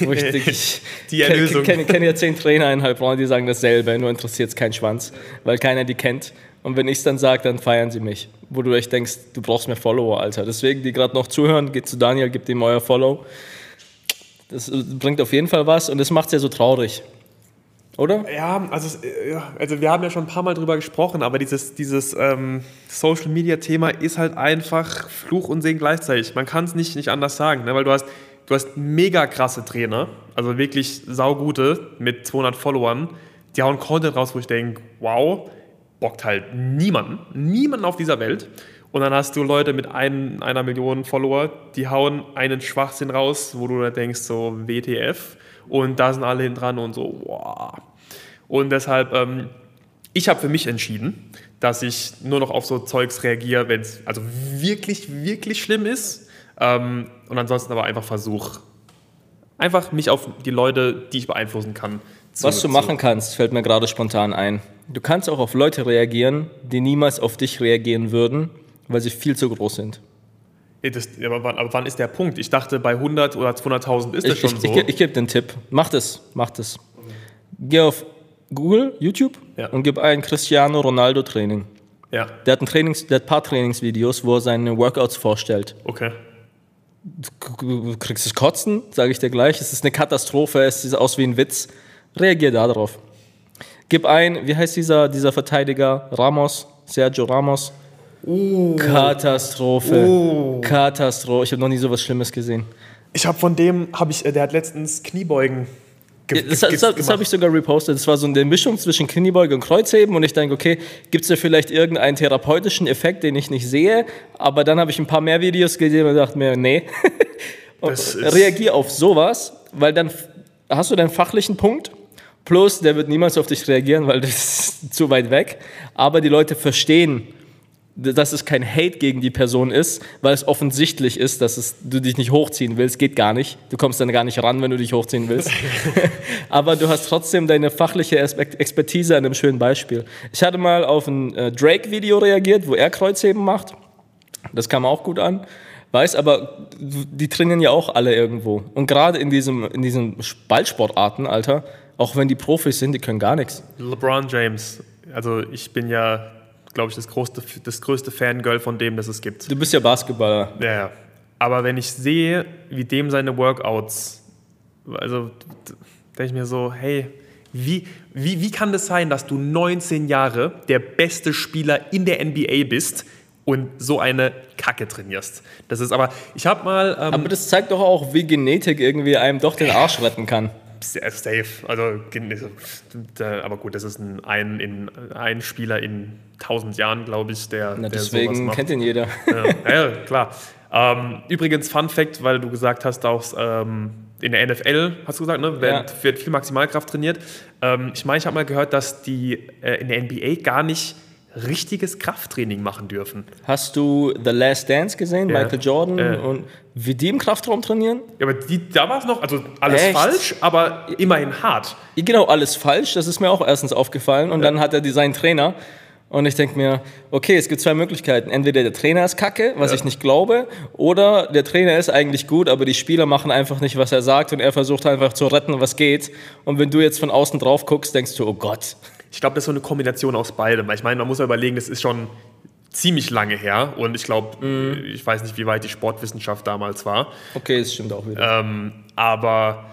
D: Ich, ich
E: Die Erlösung.
D: kenne kenn ja zehn Trainer in Heilbronn, die sagen dasselbe, nur interessiert es keinen Schwanz, weil keiner die kennt. Und wenn ich es dann sage, dann feiern sie mich. Wo du echt denkst, du brauchst mehr Follower, Alter. Deswegen, die gerade noch zuhören, geht zu Daniel, gebt ihm euer Follow. Das äh, bringt auf jeden Fall was und das macht es ja so traurig. Oder?
E: Ja, also, äh, also wir haben ja schon ein paar Mal drüber gesprochen, aber dieses, dieses ähm, Social Media Thema ist halt einfach Fluch und Segen gleichzeitig. Man kann es nicht, nicht anders sagen, ne? weil du hast, du hast mega krasse Trainer, also wirklich saugute mit 200 Followern, die hauen Content raus, wo ich denke, wow, bockt halt niemanden, niemanden auf dieser Welt. Und dann hast du Leute mit ein, einer Million Follower, die hauen einen Schwachsinn raus, wo du dann denkst, so WTF. Und da sind alle hin dran und so, wow. Und deshalb, ähm, ich habe für mich entschieden, dass ich nur noch auf so Zeugs reagiere, wenn es also wirklich, wirklich schlimm ist. Ähm, und ansonsten aber einfach versuche, einfach mich auf die Leute, die ich beeinflussen kann, zu,
D: Was du
E: zu-
D: machen kannst, fällt mir gerade spontan ein. Du kannst auch auf Leute reagieren, die niemals auf dich reagieren würden, weil sie viel zu groß sind.
E: Ja, Das, aber, wann, aber wann ist der Punkt? Ich dachte, bei 100 oder 200.000 ist das
D: Ich,
E: schon
D: ich,
E: so.
D: ich, ich gebe den Tipp. Mach das, mach das. Geh auf Google, YouTube
E: Ja.
D: und gib ein Cristiano Ronaldo Training.
E: ja,
D: Der hat, ein Trainings, der hat paar Trainingsvideos, wo er seine Workouts vorstellt.
E: okay.
D: Du kriegst es kotzen, sage ich dir gleich. Es ist eine Katastrophe, es sieht aus wie ein Witz. Reagier da drauf. Gib ein, wie heißt dieser, dieser Verteidiger? Ramos, Sergio Ramos. Katastrophe. Katastrophe. Ich habe noch nie so was Schlimmes gesehen.
E: Ich habe von dem, habe ich, äh, der hat letztens Kniebeugen ge
D: Das, das, das, habe ich sogar repostet. Das war so eine Mischung zwischen Kniebeuge und Kreuzheben und ich denke, okay, gibt es da vielleicht irgendeinen therapeutischen Effekt, den ich nicht sehe? Aber dann habe ich ein paar mehr Videos gesehen und dachte mir, nee. Reagier auf sowas, weil dann hast du deinen fachlichen Punkt. Plus, der wird niemals auf dich reagieren, weil das ist zu weit weg. Aber die Leute verstehen, dass es kein Hate gegen die Person ist, weil es offensichtlich ist, dass es, du dich nicht hochziehen willst. Geht gar nicht. Du kommst dann gar nicht ran, wenn du dich hochziehen willst. Aber du hast trotzdem deine fachliche Expertise an einem schönen Beispiel. Ich hatte mal auf ein äh, Drake-Video reagiert, wo er Kreuzheben macht. Das kam auch gut an. Weiß, aber die trainieren ja auch alle irgendwo. Und gerade in diesem, in diesen Ballsportarten, Alter, auch wenn die Profis sind, die können gar nichts.
E: LeBron James. Also ich bin ja, glaube ich, das größte, das größte Fangirl von dem, das es gibt.
D: Du bist ja Basketballer.
E: Ja, ja. Aber wenn ich sehe, wie dem seine Workouts, also denke ich mir so, hey, wie, wie, wie kann das sein, dass du 19 Jahre der beste Spieler in der NBA bist und so eine Kacke trainierst? Das ist aber, ich habe mal... Ähm,
D: Aber das zeigt doch auch, wie Genetik irgendwie einem doch den Arsch retten kann.
E: Safe. Also, aber gut, das ist ein, ein, in, ein Spieler in 1000 Jahren, glaube ich, der,
D: Na,
E: der sowas
D: deswegen
E: macht.
D: kennt ihn jeder.
E: Ja, ja klar. Ähm, übrigens, Fun Fact, weil du gesagt hast, auch ähm, in der NFL, hast du gesagt, ne, wird,
D: Ja.
E: wird viel Maximalkraft trainiert. Ähm, ich meine, ich habe mal gehört, dass die äh, in der NBA gar nicht richtiges Krafttraining machen dürfen.
D: Hast du The Last Dance gesehen,
E: Ja.
D: Michael Jordan
E: Ja.
D: und wie die im Kraftraum trainieren?
E: Ja, aber die, da war es noch, also alles
D: Echt?
E: falsch, aber immerhin hart.
D: Genau, alles falsch. Das ist mir auch erstens aufgefallen. Und dann hat er seinen Trainer. Und ich denke mir, okay, es gibt zwei Möglichkeiten. Entweder der Trainer ist kacke, was ich nicht glaube, oder der Trainer ist eigentlich gut, aber die Spieler machen einfach nicht, was er sagt und er versucht einfach zu retten, was geht. Und wenn du jetzt von außen drauf guckst, denkst du, oh Gott.
E: Ich glaube, das ist so eine Kombination aus beidem. Weil ich meine, man muss ja überlegen, das ist schon ziemlich lange her. Und ich glaube,
D: Mhm.
E: ich weiß nicht, wie weit die Sportwissenschaft damals war.
D: Okay, das stimmt auch wieder.
E: Ähm, aber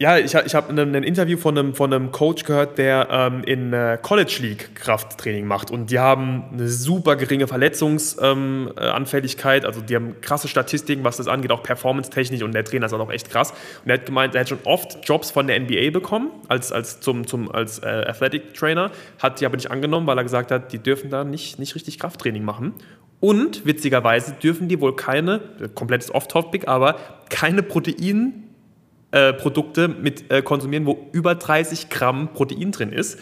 E: ja, ich, ich habe ein, ein Interview von einem, von einem Coach gehört, der ähm, in äh, College League Krafttraining macht. Und die haben eine super geringe Verletzungsanfälligkeit. Ähm, äh, also die haben krasse Statistiken, was das angeht, auch performance-technisch. Und der Trainer ist auch echt krass. Und er hat gemeint, er hat schon oft Jobs von der NBA bekommen, als, als, zum, zum, als äh, Athletic Trainer. Hat die aber nicht angenommen, weil er gesagt hat, die dürfen da nicht, nicht richtig Krafttraining machen. Und witzigerweise dürfen die wohl keine, äh, komplettes Off-Topic, aber keine Protein äh, Produkte mit äh, konsumieren, wo über 30 Gramm Protein drin ist.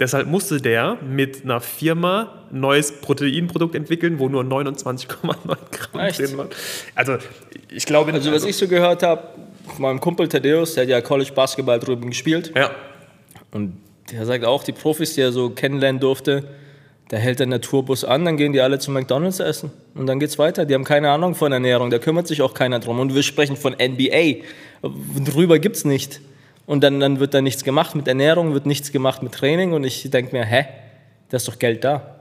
E: Deshalb musste der mit einer Firma ein neues Proteinprodukt entwickeln, wo nur 29,9 Gramm
D: Echt?
E: drin waren. Also ich glaube,
D: Also was ich so gehört habe, von meinem Kumpel Thaddeus, der hat ja College Basketball drüben gespielt.
E: ja,
D: Und der sagt auch, die Profis, die er so kennenlernen durfte, da hält der Naturbus an, dann gehen die alle zu McDonalds essen. Und dann geht's weiter. Die haben keine Ahnung von Ernährung, da kümmert sich auch keiner drum. Und wir sprechen von NBA. Drüber gibt's nicht. Und dann, dann wird da nichts gemacht mit Ernährung, wird nichts gemacht mit Training. Und ich denke mir, hä? Da ist doch Geld da.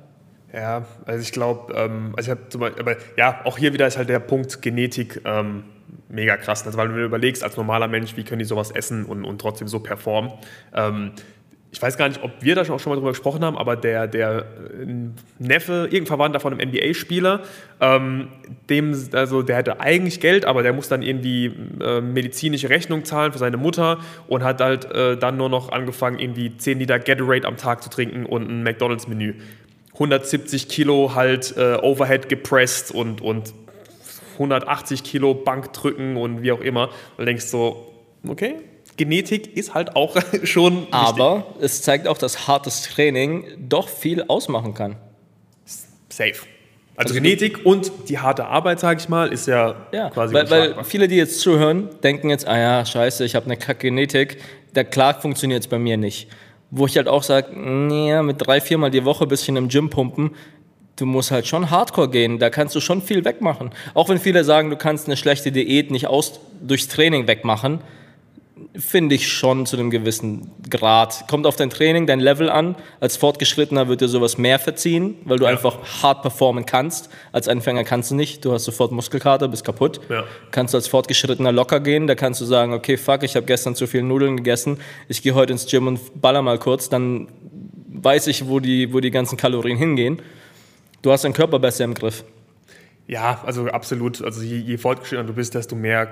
E: Ja, also ich glaube, ähm, also ich habe zum Beispiel, aber ja, auch hier wieder ist halt der Punkt Genetik ähm, mega krass. Also weil du dir überlegst, als normaler Mensch, wie können die sowas essen und, und trotzdem so performen. Ähm, ich weiß gar nicht, ob wir da schon auch schon mal drüber gesprochen haben, aber der, der äh, Neffe, irgendein Verwandter von einem NBA-Spieler, ähm, dem, also der hatte eigentlich Geld, aber der muss dann irgendwie äh, medizinische Rechnung zahlen für seine Mutter und hat halt äh, dann nur noch angefangen, irgendwie 10 Liter Gatorade am Tag zu trinken und ein McDonalds-Menü. 170 Kilo halt äh, Overhead gepresst und, und 180 Kilo Bankdrücken und wie auch immer. Und denkst so, okay, Genetik ist halt auch schon wichtig.
D: Aber es zeigt auch, dass hartes Training doch viel ausmachen kann.
E: safe. Also Genetik und die harte Arbeit, sage ich mal, ist ja,
D: Ja,
E: quasi
D: weil, weil viele, die jetzt zuhören, denken jetzt, ah ja, scheiße, ich habe eine Kack-Genetik, da klar funktioniert es bei mir nicht. Wo ich halt auch sage, nee, mit drei, viermal die Woche ein bisschen im Gym pumpen, du musst halt schon Hardcore gehen, da kannst du schon viel wegmachen. Auch wenn viele sagen, du kannst eine schlechte Diät nicht aus, durchs Training wegmachen, finde ich schon zu einem gewissen Grad. Kommt auf dein Training, dein Level an. Als Fortgeschrittener wird dir sowas mehr verziehen, weil du einfach hart performen kannst. Als Anfänger kannst du nicht. Du hast sofort Muskelkater, bist kaputt.
E: Ja.
D: Kannst du als Fortgeschrittener locker gehen. Da kannst du sagen, okay, fuck, ich habe gestern zu viel Nudeln gegessen. Ich gehe heute ins Gym und baller mal kurz. Dann weiß ich, wo die, wo die ganzen Kalorien hingehen. Du hast deinen Körper besser im Griff.
E: Ja, also absolut. Also je, je fortgeschrittener du bist, desto mehr,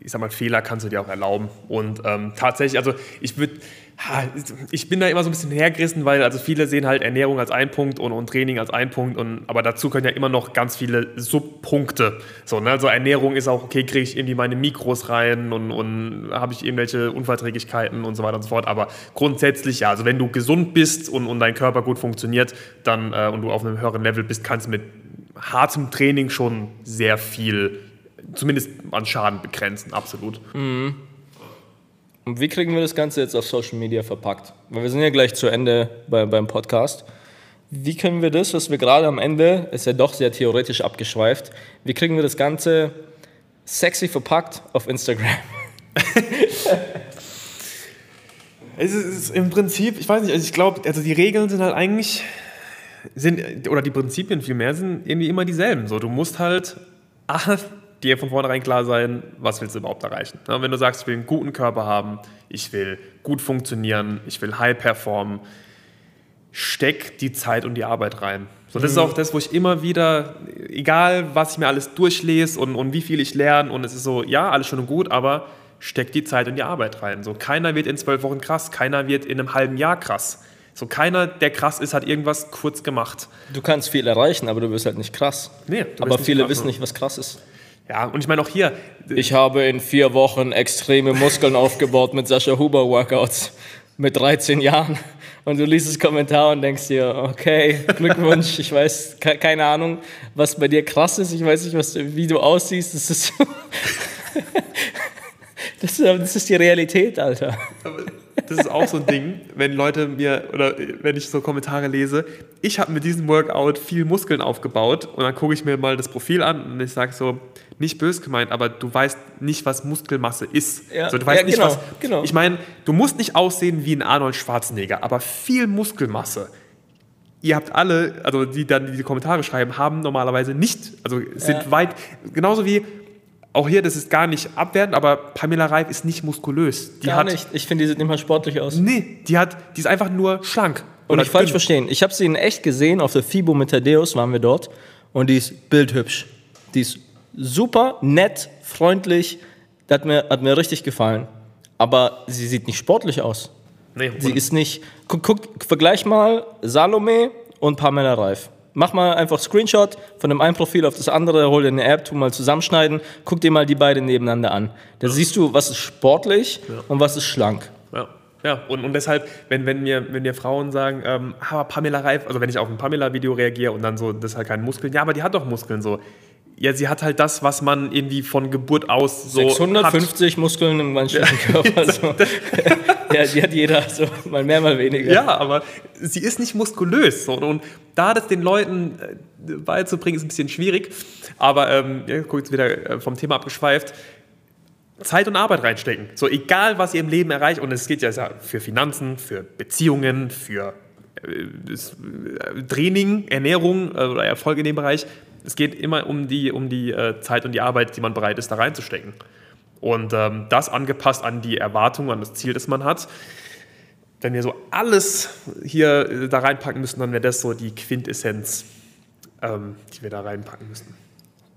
E: ich sag mal, Fehler kannst du dir auch erlauben. Und ähm, tatsächlich, also ich würde, ich bin da immer so ein bisschen hergerissen, weil also viele sehen halt Ernährung als ein Punkt und, und Training als ein Punkt. Und, aber dazu können ja immer noch ganz viele Subpunkte. So, ne? Also Ernährung ist auch, okay, kriege ich irgendwie meine Mikros rein und, und habe ich irgendwelche Unverträglichkeiten und so weiter und so fort. Aber grundsätzlich, ja, also wenn du gesund bist und, und dein Körper gut funktioniert, dann äh, und du auf einem höheren Level bist, kannst du mit hartem Training schon sehr viel, zumindest an Schaden begrenzen, absolut.
D: Und wie kriegen wir das Ganze jetzt auf Social Media verpackt? Weil wir sind ja gleich zu Ende bei, beim Podcast. Wie können wir das, was wir gerade am Ende, ist ja doch sehr theoretisch abgeschweift, wie kriegen wir das Ganze sexy verpackt auf Instagram?
E: Es ist, es ist im Prinzip, ich weiß nicht, also ich glaube, also die Regeln sind halt eigentlich, sind, oder die Prinzipien vielmehr sind irgendwie immer dieselben. So, du musst halt A, dir von vornherein klar sein, was willst du überhaupt erreichen. Ja, wenn du sagst, ich will einen guten Körper haben, ich will gut funktionieren, ich will high performen, steck die Zeit und die Arbeit rein. So, das ist auch das, wo ich immer wieder, egal was ich mir alles durchlese und, und wie viel ich lerne, und es ist so, ja, alles schön und gut, aber steck die Zeit und die Arbeit rein. So, keiner wird in zwölf Wochen krass, keiner wird in einem halben Jahr krass. So, keiner, der krass ist, hat irgendwas kurz gemacht.
D: Du kannst viel erreichen, aber du wirst halt nicht krass.
E: Nee,
D: aber viele
E: krass,
D: wissen
E: ne?
D: nicht, was krass ist.
E: Ja, und ich meine auch hier,
D: Ich habe in vier Wochen extreme Muskeln aufgebaut mit Sascha Huber Workouts. mit 13 Jahren und du liest das Kommentar und denkst dir, okay, Glückwunsch, ich weiß, ke keine Ahnung, was bei dir krass ist, ich weiß nicht, was, wie du aussiehst, das ist, das, ist- das ist die Realität, Alter.
E: Das ist auch so ein Ding, wenn Leute mir oder wenn ich so Kommentare lese, ich habe mit diesem Workout viel Muskeln aufgebaut und dann gucke ich mir mal das Profil an und ich sage so, nicht bös gemeint, aber du weißt nicht, was Muskelmasse ist.
D: Ja,
E: so, du weißt
D: ja,
E: nicht,
D: genau,
E: was.
D: genau.
E: Ich meine, du musst nicht aussehen wie ein Arnold Schwarzenegger, aber viel Muskelmasse. Ihr habt alle, also die dann diese Kommentare schreiben, haben normalerweise nicht, also sind
D: Ja.
E: weit, genauso wie auch hier, das ist gar nicht abwertend, aber Pamela Reif ist nicht muskulös. Die
D: Gar
E: hat,
D: nicht. Ich finde, die sieht nicht mal sportlich aus.
E: Nee, die hat, die ist einfach nur schlank.
D: Und nicht falsch verstehen. Ich habe sie in echt gesehen, auf der FIBO mit Thaddeus waren wir dort. Und die ist bildhübsch. Die ist super, nett, freundlich. Das hat mir, hat mir richtig gefallen. Aber sie sieht nicht sportlich aus.
E: Nee,
D: Sie ist nicht. Guck, guck, vergleich mal Salome und Pamela Reif. Mach mal einfach Screenshot von dem einen Profil auf das andere, hol dir eine App, tu mal zusammenschneiden, guck dir mal die beiden nebeneinander an. Da siehst du, was ist sportlich und was ist schlank.
E: Ja, ja. Und, und deshalb, wenn, wenn, mir, wenn mir Frauen sagen, ähm, aber Pamela Reif, also wenn ich auf ein Pamela-Video reagiere und dann so, das ist halt keine Muskeln, ja, aber die hat doch Muskeln so. Ja, sie hat halt das, was man irgendwie von Geburt aus so
D: 650 Muskeln im menschlichen Körper. So. ja, die hat jeder, so mal mehr, mal weniger.
E: Ja, aber sie ist nicht muskulös. So. Und da das den Leuten äh, beizubringen, ist ein bisschen schwierig. Aber, ähm, ja, guck jetzt wieder äh, vom Thema abgeschweift. Zeit und Arbeit reinstecken. So egal, was ihr im Leben erreicht. Und es geht ja für Finanzen, für Beziehungen, für äh, Training, Ernährung äh, oder Erfolg in dem Bereich. Es geht immer um die, um die Zeit und die Arbeit, die man bereit ist, da reinzustecken. Und ähm, das angepasst an die Erwartung, an das Ziel, das man hat. Wenn wir so alles hier äh, da reinpacken müssen, dann wäre das so die Quintessenz, ähm, die wir da reinpacken müssen.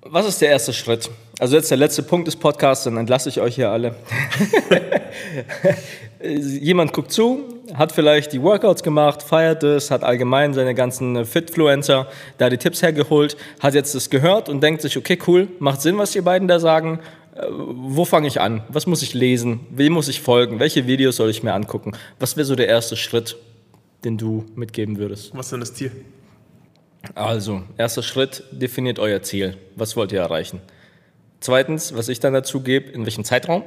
D: Was ist der erste Schritt? Also jetzt der letzte Punkt des Podcasts, dann entlasse ich euch hier alle. Jemand guckt zu, hat vielleicht die Workouts gemacht, feiert es, hat allgemein seine ganzen Fitfluencer da die Tipps hergeholt, hat jetzt das gehört und denkt sich, okay, cool, macht Sinn, was die beiden da sagen. Äh, Wo fange ich an? Was muss ich lesen? Wem muss ich folgen? Welche Videos soll ich mir angucken? Was wäre so der erste Schritt, den du mitgeben würdest?
E: Was ist denn das Ziel?
D: Also, erster Schritt, definiert euer Ziel. Was wollt ihr erreichen? Zweitens, was ich dann dazu gebe, in welchem Zeitraum?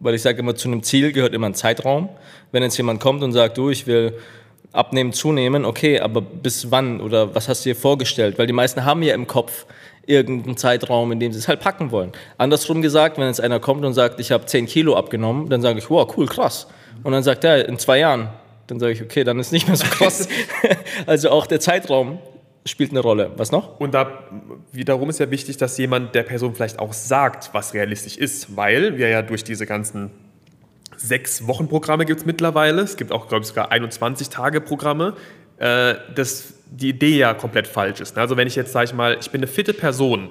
D: Weil ich sage immer, zu einem Ziel gehört immer ein Zeitraum. Wenn jetzt jemand kommt und sagt, du, ich will abnehmen, zunehmen, okay, aber bis wann oder was hast du dir vorgestellt? Weil die meisten haben ja im Kopf irgendeinen Zeitraum, in dem sie es halt packen wollen. Andersrum gesagt, wenn jetzt einer kommt und sagt, ich habe 10 Kilo abgenommen, dann sage ich, wow, cool, krass. Und dann sagt er, in zwei Jahren. Dann sage ich, okay, dann ist nicht mehr so krass. also auch der Zeitraum spielt eine Rolle. Was noch?
E: Und da wiederum ist ja wichtig, dass jemand der Person vielleicht auch sagt, was realistisch ist, weil wir ja durch diese ganzen sechs Wochen Programme gibt es mittlerweile, es gibt auch, glaube ich, sogar 21 Tage Programme, äh, dass die Idee ja komplett falsch ist. ne? Also wenn ich jetzt, sage ich mal, ich bin eine fitte Person,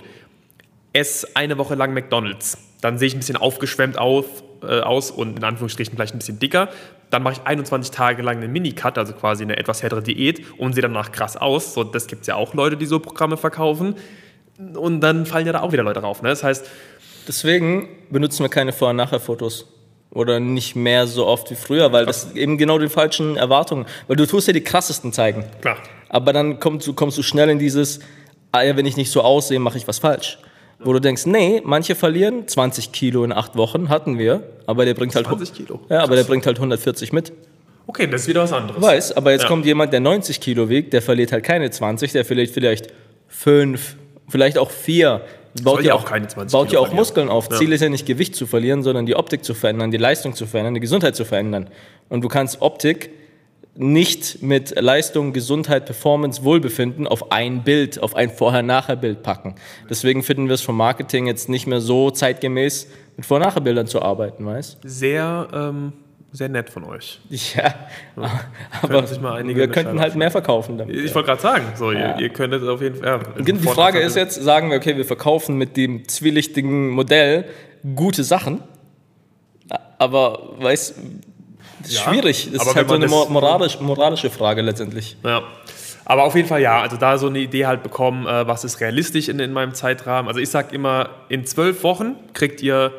E: esse eine Woche lang McDonalds, dann sehe ich ein bisschen aufgeschwemmt auf, äh, aus und in Anführungsstrichen vielleicht ein bisschen dicker. Dann mache ich 21 Tage lang einen Minicut, also quasi eine etwas härtere Diät und sehe danach krass aus. So, das gibt es ja auch Leute, die so Programme verkaufen. Und dann fallen ja da auch wieder Leute drauf. Ne? Das heißt,
D: Deswegen benutzen wir keine Vor- und Nachher-Fotos. Oder nicht mehr so oft wie früher, weil das eben genau die falschen Erwartungen. Weil du tust ja die krassesten zeigen.
E: klar,
D: Aber dann kommst du, kommst du schnell in dieses, ah wenn ich nicht so aussehe, mache ich was falsch. Wo du denkst, nee, manche verlieren 20 Kilo in acht Wochen, hatten wir, aber der bringt halt
E: 20 Kilo.
D: Ja, aber der bringt halt 140 mit.
E: okay, das ist wieder was anderes.
D: Weiß, aber jetzt
E: Ja.
D: kommt jemand, der 90 Kilo wiegt, der verliert halt keine 20, der verliert vielleicht 5, vielleicht auch 4. Baut ja auch,
E: auch keine 20
D: baut
E: Kilo
D: ja auch
E: verlieren.
D: Muskeln auf.
E: Ja.
D: Ziel ist ja nicht Gewicht zu verlieren, sondern die Optik zu verändern, die Leistung zu verändern, die Gesundheit zu verändern. Und du kannst Optik nicht mit Leistung, Gesundheit, Performance, Wohlbefinden auf ein Bild, auf ein Vorher-Nachher-Bild packen. Deswegen finden wir es vom Marketing jetzt nicht mehr so zeitgemäß, mit Vor-Nachher-Bildern zu arbeiten, weißt
E: Sehr, ähm, sehr nett von euch.
D: Ja, aber
E: mal einige
D: wir könnten halt mehr verkaufen damit.
E: Ich wollte gerade sagen, so,
D: Ja.
E: ihr, ihr könntet auf jeden Fall. Ja,
D: Die Frage ist jetzt, sagen wir, okay, wir verkaufen mit dem zwielichtigen Modell gute Sachen, aber weißt, das ist
E: Ja,
D: schwierig. Das ist halt so eine moralisch, moralische Frage letztendlich.
E: Ja. Aber auf jeden Fall ja, also da so eine Idee halt bekommen, äh, was ist realistisch in, in meinem Zeitrahmen. Also ich sage immer, in zwölf Wochen kriegt ihr,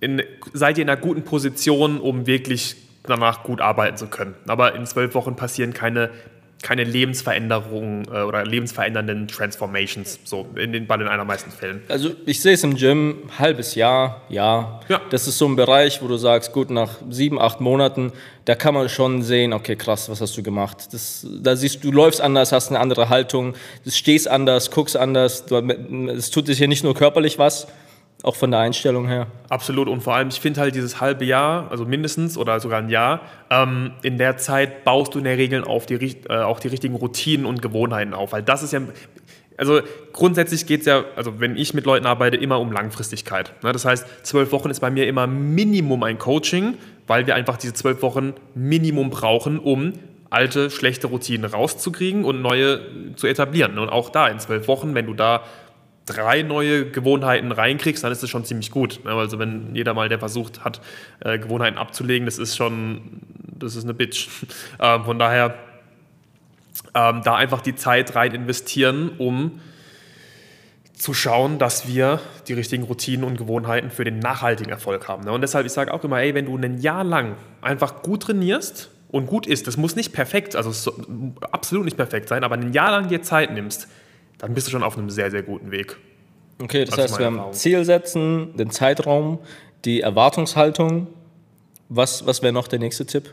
E: in, seid ihr in einer guten Position, um wirklich danach gut arbeiten zu können. Aber in zwölf Wochen passieren keine, keine Lebensveränderungen äh, oder lebensverändernden Transformations, so in den, bei den allermeisten Fällen.
D: Also ich sehe es im Gym, halbes Jahr, Jahr.
E: Ja.
D: Das ist so ein Bereich, wo du sagst, gut, nach sieben, acht Monaten, da kann man schon sehen, okay, krass, was hast du gemacht? Das, da siehst du, du läufst anders, hast eine andere Haltung, du stehst anders, guckst anders. Du, es tut dir hier nicht nur körperlich was, auch von der Einstellung her.
E: Absolut und vor allem, ich finde halt dieses halbe Jahr, also mindestens oder sogar ein Jahr, ähm, in der Zeit baust du in der Regel auf die, äh, auch die richtigen Routinen und Gewohnheiten auf. Weil das ist ja, also grundsätzlich geht es ja, also wenn ich mit Leuten arbeite, immer um Langfristigkeit. Ne? Das heißt, zwölf Wochen ist bei mir immer Minimum ein Coaching, weil wir einfach diese zwölf Wochen Minimum brauchen, um alte, schlechte Routinen rauszukriegen und neue zu etablieren. Und auch da in zwölf Wochen, wenn du da drei neue Gewohnheiten reinkriegst, dann ist das schon ziemlich gut. Also wenn jeder mal, der versucht hat, äh, Gewohnheiten abzulegen, das ist schon, das ist eine Bitch. Ähm, von daher ähm, da einfach die Zeit rein investieren, um zu schauen, dass wir die richtigen Routinen und Gewohnheiten für den nachhaltigen Erfolg haben. Und deshalb, ich sage auch immer, ey, wenn du ein Jahr lang einfach gut trainierst und gut isst, das muss nicht perfekt, also es absolut nicht perfekt sein, aber ein Jahr lang dir Zeit nimmst, dann bist du schon auf einem sehr, sehr guten Weg.
D: Okay, das
E: Das
D: heißt, wir haben
E: Erfahrung.
D: Ziel setzen, den Zeitraum, die Erwartungshaltung. Was, was wäre noch der nächste Tipp?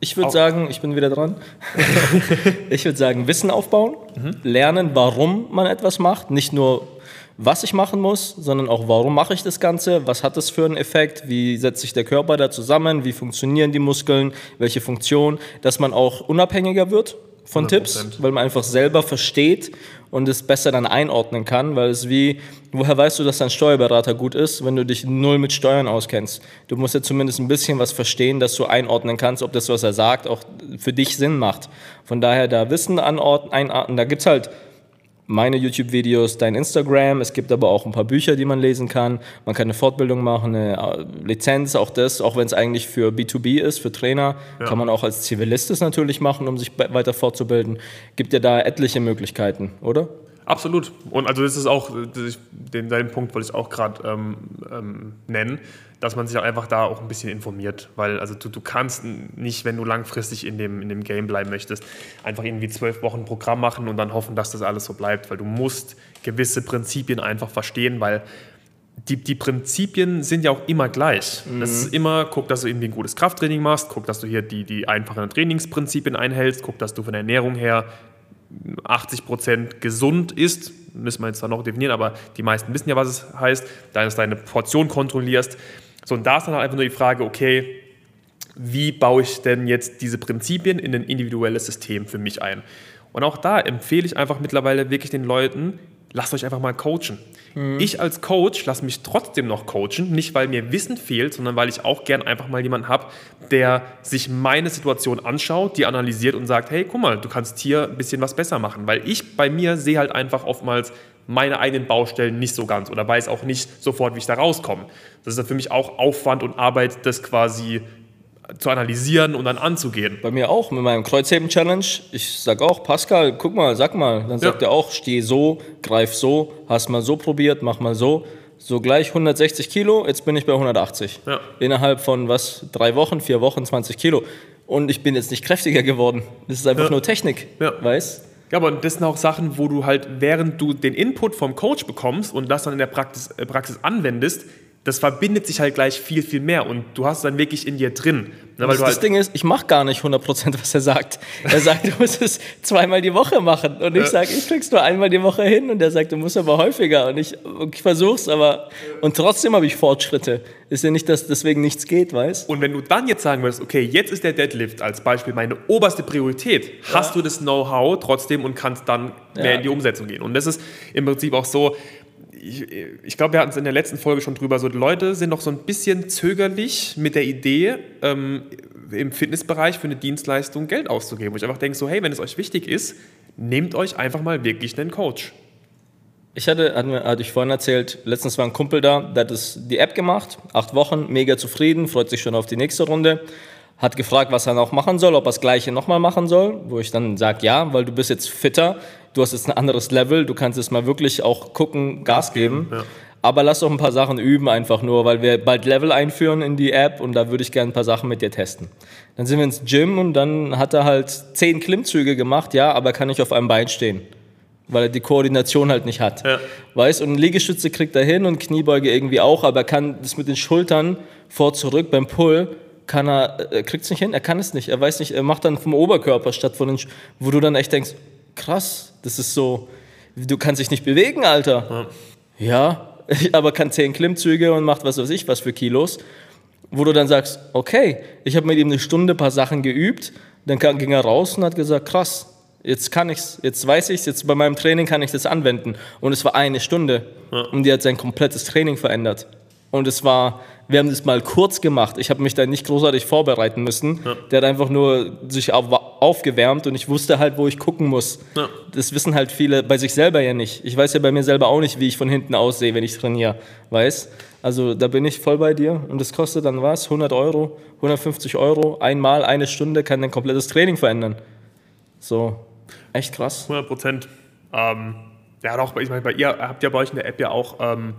D: Ich würde sagen, ich bin wieder dran. ich würde sagen, Wissen aufbauen,
E: Mhm.
D: lernen, warum man etwas macht, nicht nur was ich machen muss, sondern auch warum mache ich das Ganze, was hat das für einen Effekt, wie setzt sich der Körper da zusammen, wie funktionieren die Muskeln, welche Funktion, dass man auch unabhängiger wird von
E: 100%.
D: Tipps, weil man einfach selber versteht und es besser dann einordnen kann, weil es wie, woher weißt du, dass dein Steuerberater gut ist, wenn du dich null mit Steuern auskennst? Du musst ja zumindest ein bisschen was verstehen, dass du einordnen kannst, ob das, was er sagt, auch für dich Sinn macht. Von daher da Wissen anordnen, einordnen, da gibt's halt meine YouTube-Videos, dein Instagram. Es gibt aber auch ein paar Bücher, die man lesen kann. Man kann eine Fortbildung machen, eine äh, Lizenz, auch das, auch wenn es eigentlich für B2B ist, für Trainer, kann man auch als Zivilist es natürlich machen, um sich weiter fortzubilden. Gibt ja da etliche Möglichkeiten, oder?
E: Absolut. Und also das ist auch, das den, den Punkt wollte ich auch gerade ähm, ähm, nennen, dass man sich auch einfach da auch ein bisschen informiert. Weil also du, du kannst nicht, wenn du langfristig in dem, in dem Game bleiben möchtest, einfach irgendwie zwölf Wochen Programm machen und dann hoffen, dass das alles so bleibt. Weil du musst gewisse Prinzipien einfach verstehen, weil die, die Prinzipien sind ja auch immer gleich. Das ist immer, guck, dass du irgendwie ein gutes Krafttraining machst, guck, dass du hier die, die einfachen Trainingsprinzipien einhältst, guck, dass du von der Ernährung her 80% gesund ist, müssen wir jetzt zwar noch definieren, aber die meisten wissen ja, was es heißt, dann ist deine Portion kontrollierst. So, und da ist dann halt einfach nur die Frage, okay, wie baue ich denn jetzt diese Prinzipien in ein individuelles System für mich ein? Und auch da empfehle ich einfach mittlerweile wirklich den Leuten, lasst euch einfach mal coachen. Ich als Coach lasse mich trotzdem noch coachen, nicht weil mir Wissen fehlt, sondern weil ich auch gern einfach mal jemanden habe, der sich meine Situation anschaut, die analysiert und sagt, hey, guck mal, du kannst hier ein bisschen was besser machen. Weil ich bei mir sehe halt einfach oftmals meine eigenen Baustellen nicht so ganz oder weiß auch nicht sofort, wie ich da rauskomme. Das ist dann für mich auch Aufwand und Arbeit, das quasi zu analysieren und dann anzugehen.
D: Bei mir auch mit meinem Kreuzheben-Challenge. Ich sag auch, Pascal, guck mal, sag mal. Dann sagt
E: Ja.
D: er auch, steh so, greif so, hast mal so probiert, mach mal so. So gleich 160 Kilo, jetzt bin ich bei 180.
E: Ja.
D: Innerhalb von was, drei Wochen, vier Wochen, 20 Kilo. Und ich bin jetzt nicht kräftiger geworden. Das ist einfach
E: Ja.
D: nur Technik,
E: Ja.
D: weißt?
E: Ja, aber das sind auch Sachen, wo du halt, während du den Input vom Coach bekommst und das dann in der Praxis, äh, Praxis anwendest, das verbindet sich halt gleich viel, viel mehr und du hast es dann wirklich in dir drin. Ne, weil
D: Das,
E: halt,
D: Ding ist, ich mache gar nicht 100%, was er sagt. Er sagt, du musst es zweimal die Woche machen. Und ich sage, ich krieg's nur einmal die Woche hin. Und er sagt, du musst aber häufiger. Und ich, ich versuch's, aber. Und trotzdem habe ich Fortschritte. Ist ja nicht, dass deswegen nichts geht, weißt
E: und wenn du dann jetzt sagen würdest, okay, jetzt ist der Deadlift als Beispiel meine oberste Priorität, hast du das Know-how trotzdem und kannst dann mehr
D: Ja.
E: in die Umsetzung gehen. Und das ist im Prinzip auch so, ich, ich glaube, wir hatten es in der letzten Folge schon drüber, so Leute sind noch so ein bisschen zögerlich mit der Idee, ähm, im Fitnessbereich für eine Dienstleistung Geld auszugeben. Wo ich einfach denke, so, hey, wenn es euch wichtig ist, nehmt euch einfach mal wirklich einen Coach.
D: Ich hatte, hatte, ich vorhin erzählt, letztens war ein Kumpel da, der hat das, die App gemacht, acht Wochen, mega zufrieden, freut sich schon auf die nächste Runde, hat gefragt, was er noch machen soll, ob er das Gleiche nochmal machen soll, wo ich dann sage, ja, weil du bist jetzt fitter, du hast jetzt ein anderes Level, du kannst jetzt mal wirklich auch gucken, Gas geben. Aber lass doch ein paar Sachen üben, einfach nur, weil wir bald Level einführen in die App und da würde ich gerne ein paar Sachen mit dir testen. Dann sind wir ins Gym und dann hat er halt zehn Klimmzüge gemacht, ja, aber kann nicht auf einem Bein stehen. Weil er die Koordination halt nicht hat.
E: Ja.
D: Weißt und Liegestütze kriegt er hin und Kniebeuge irgendwie auch, aber er kann das mit den Schultern vor, zurück beim Pull kann er, er kriegt es nicht hin, er kann es nicht, er weiß nicht, er macht dann vom Oberkörper statt von den, Sch- wo du dann echt denkst, krass, das ist so, du kannst dich nicht bewegen, Alter. Ja, aber kann zehn Klimmzüge und macht was weiß ich was für Kilos, wo du dann sagst, okay, ich habe mit ihm eine Stunde ein paar Sachen geübt, dann ging er raus und hat gesagt, krass, jetzt kann ich's, jetzt weiß ich's, jetzt bei meinem Training kann ich das anwenden. Und es war eine Stunde und die hat sein komplettes Training verändert. Und es war, wir haben das mal kurz gemacht. Ich habe mich da nicht großartig vorbereiten müssen. Der hat einfach nur sich auf, aufgewärmt und ich wusste halt, wo ich gucken muss.
E: Ja.
D: Das wissen halt viele bei sich selber ja nicht. Ich weiß ja bei mir selber auch nicht, wie ich von hinten aussehe, wenn ich trainiere. Weiß? Also da bin ich voll bei dir. Und das kostet dann was? 100 Euro, 150 Euro. Einmal eine Stunde kann dein komplettes Training verändern. So, echt krass.
E: 100 Prozent. Ähm, ja, doch, ich meine, bei ihr habt ihr bei euch in der App ja auch ähm,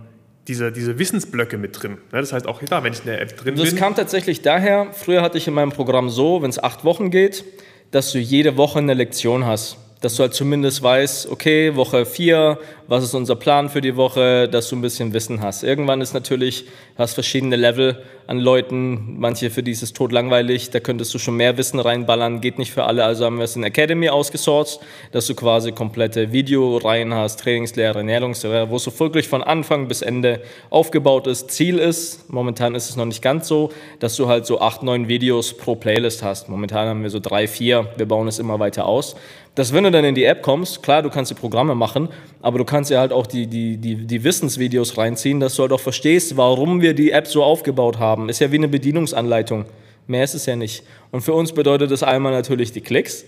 E: diese, diese Wissensblöcke mit drin. Ne? Das heißt auch, klar, wenn ich in der App drin
D: Das
E: bin.
D: kam tatsächlich daher, früher hatte ich in meinem Programm so, wenn es acht Wochen geht, dass du jede Woche eine Lektion hast. Dass du halt zumindest weißt, okay, Woche vier, was ist unser Plan für die Woche, dass du ein bisschen Wissen hast. Irgendwann ist natürlich, du hast verschiedene Level an Leuten, manche für die ist es totlangweilig, da könntest du schon mehr Wissen reinballern, geht nicht für alle, also haben wir es in Academy ausgesourced, dass du quasi komplette Videoreihen hast, Trainingslehre, Ernährungslehre, wo es so wirklich von Anfang bis Ende aufgebaut ist. Ziel ist, momentan ist es noch nicht ganz so, dass du halt so acht, neun Videos pro Playlist hast. Momentan haben wir so drei, vier, wir bauen es immer weiter aus. Dass wenn du dann in die App kommst, klar, du kannst die Programme machen, aber du kannst ja halt auch die, die, die, die Wissensvideos reinziehen, dass du halt auch verstehst, warum wir die App so aufgebaut haben. Ist ja wie eine Bedienungsanleitung. Mehr ist es ja nicht. Und für uns bedeutet das einmal natürlich die Klicks.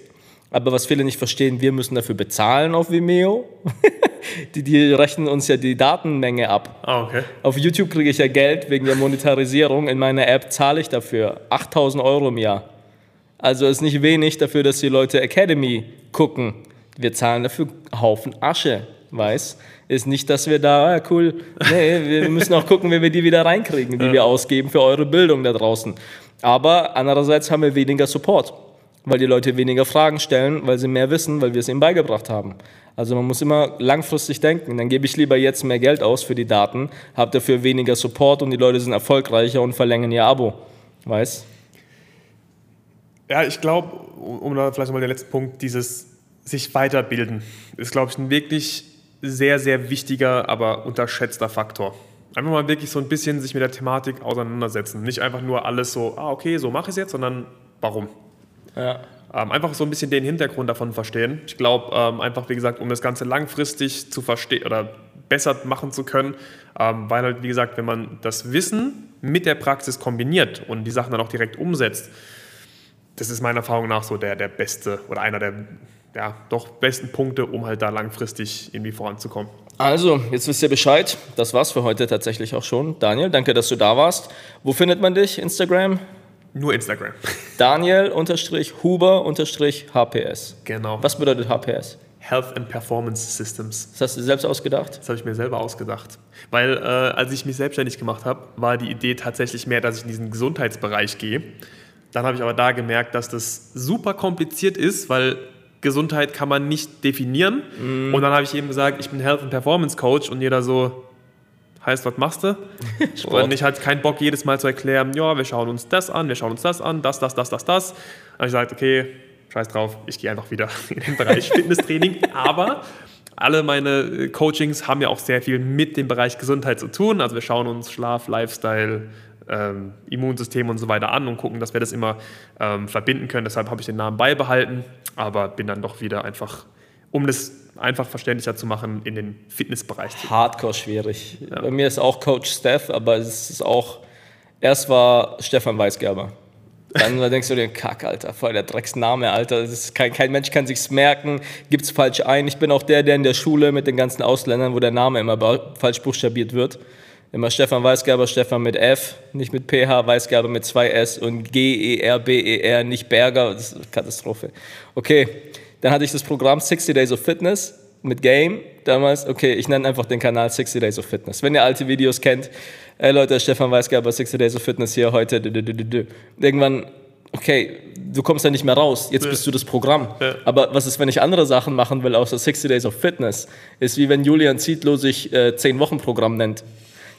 D: Aber was viele nicht verstehen, wir müssen dafür bezahlen auf Vimeo. die, die rechnen uns ja die Datenmenge ab.
E: Ah, okay.
D: Auf YouTube kriege ich ja Geld wegen der Monetarisierung. In meiner App zahle ich dafür 8000 Euro im Jahr. Also ist nicht wenig dafür, dass die Leute Academy gucken. Wir zahlen dafür Haufen Asche, weiß? Ist nicht, dass wir da, ah, cool, nee, wir müssen auch gucken, wie wir die wieder reinkriegen, die wir ausgeben für eure Bildung da draußen. Aber andererseits haben wir weniger Support, weil die Leute weniger Fragen stellen, weil sie mehr wissen, weil wir es ihnen beigebracht haben. Also man muss immer langfristig denken. Dann gebe ich lieber jetzt mehr Geld aus für die Daten, habe dafür weniger Support und die Leute sind erfolgreicher und verlängern ihr Abo. Weißt?
E: Ja, ich glaube, um um da vielleicht nochmal den letzten Punkt, dieses sich weiterbilden, ist, glaube ich, ein wirklich sehr, sehr wichtiger, aber unterschätzter Faktor. Einfach mal wirklich so ein bisschen sich mit der Thematik auseinandersetzen. Nicht einfach nur alles so, ah, okay, so mache ich es jetzt, sondern warum.
D: Ja.
E: Ähm, einfach so ein bisschen den Hintergrund davon verstehen. Ich glaube, ähm, einfach, wie gesagt, um das Ganze langfristig zu verstehen oder besser machen zu können, ähm, weil halt, wie gesagt, wenn man das Wissen mit der Praxis kombiniert und die Sachen dann auch direkt umsetzt, das ist meiner Erfahrung nach so der, der beste oder einer der ja, doch besten Punkte, um halt da langfristig irgendwie voranzukommen.
D: Also, jetzt wisst ihr Bescheid. Das war's für heute tatsächlich auch schon. Daniel, danke, dass du da warst. Wo findet man dich? Instagram?
E: Nur Instagram.
D: Daniel-Huber-HPS.
E: genau.
D: Was bedeutet HPS?
E: Health and Performance Systems.
D: Das hast du selbst ausgedacht?
E: Das habe ich mir selber ausgedacht. Weil äh, als ich mich selbstständig gemacht habe, war die Idee tatsächlich mehr, dass ich in diesen Gesundheitsbereich gehe. Dann habe ich aber da gemerkt, dass das super kompliziert ist, weil Gesundheit kann man nicht definieren. Und dann habe ich eben gesagt, ich bin Health and Performance Coach und jeder so, heißt, was machst du? Und ich hatte keinen Bock, jedes Mal zu erklären, ja, wir schauen uns das an, wir schauen uns das an, das, das, das, das, das. Habe ich gesagt, okay, scheiß drauf, ich gehe einfach wieder in den Bereich Fitnesstraining. Aber alle meine äh, Coachings haben ja auch sehr viel mit dem Bereich Gesundheit zu tun. Also wir schauen uns Schlaf, Lifestyle, ähm, Immunsystem und so weiter an und gucken, dass wir das immer ähm, verbinden können. Deshalb habe ich den Namen beibehalten, aber bin dann doch wieder einfach, um das einfach verständlicher zu machen, in den Fitnessbereich
D: Hardcore schwierig. Bei mir ist auch Coach Steph, aber es ist auch. Erst war Stefan Weisgerber. Dann denkst du dir, Kack, Alter, voll der Drecksname, Alter. Kein, kein Mensch kann sich's merken, gibt's falsch ein. Ich bin auch der, der in der Schule mit den ganzen Ausländern, wo der Name immer falsch buchstabiert wird. Immer Stefan Weisgerber, Stefan mit F, nicht mit PH, Weisgerber mit zwei S und G-E-R-B-E-R, nicht Berger. Das ist Katastrophe. Okay, dann hatte ich das Programm 60 Days of Fitness. mit Game. Damals, okay, ich nenne einfach den Kanal 60 Days of Fitness. Wenn ihr alte Videos kennt, ey Leute, Stefan Weisgerber, 60 Days of Fitness hier heute. Irgendwann, okay, du kommst ja nicht mehr raus. Jetzt bist du das Programm.
E: Ja.
D: Aber was ist, wenn ich andere Sachen machen will, außer 60 Days of Fitness? Ist wie wenn Julian Zietlow sich äh, 10-Wochen-Programm nennt.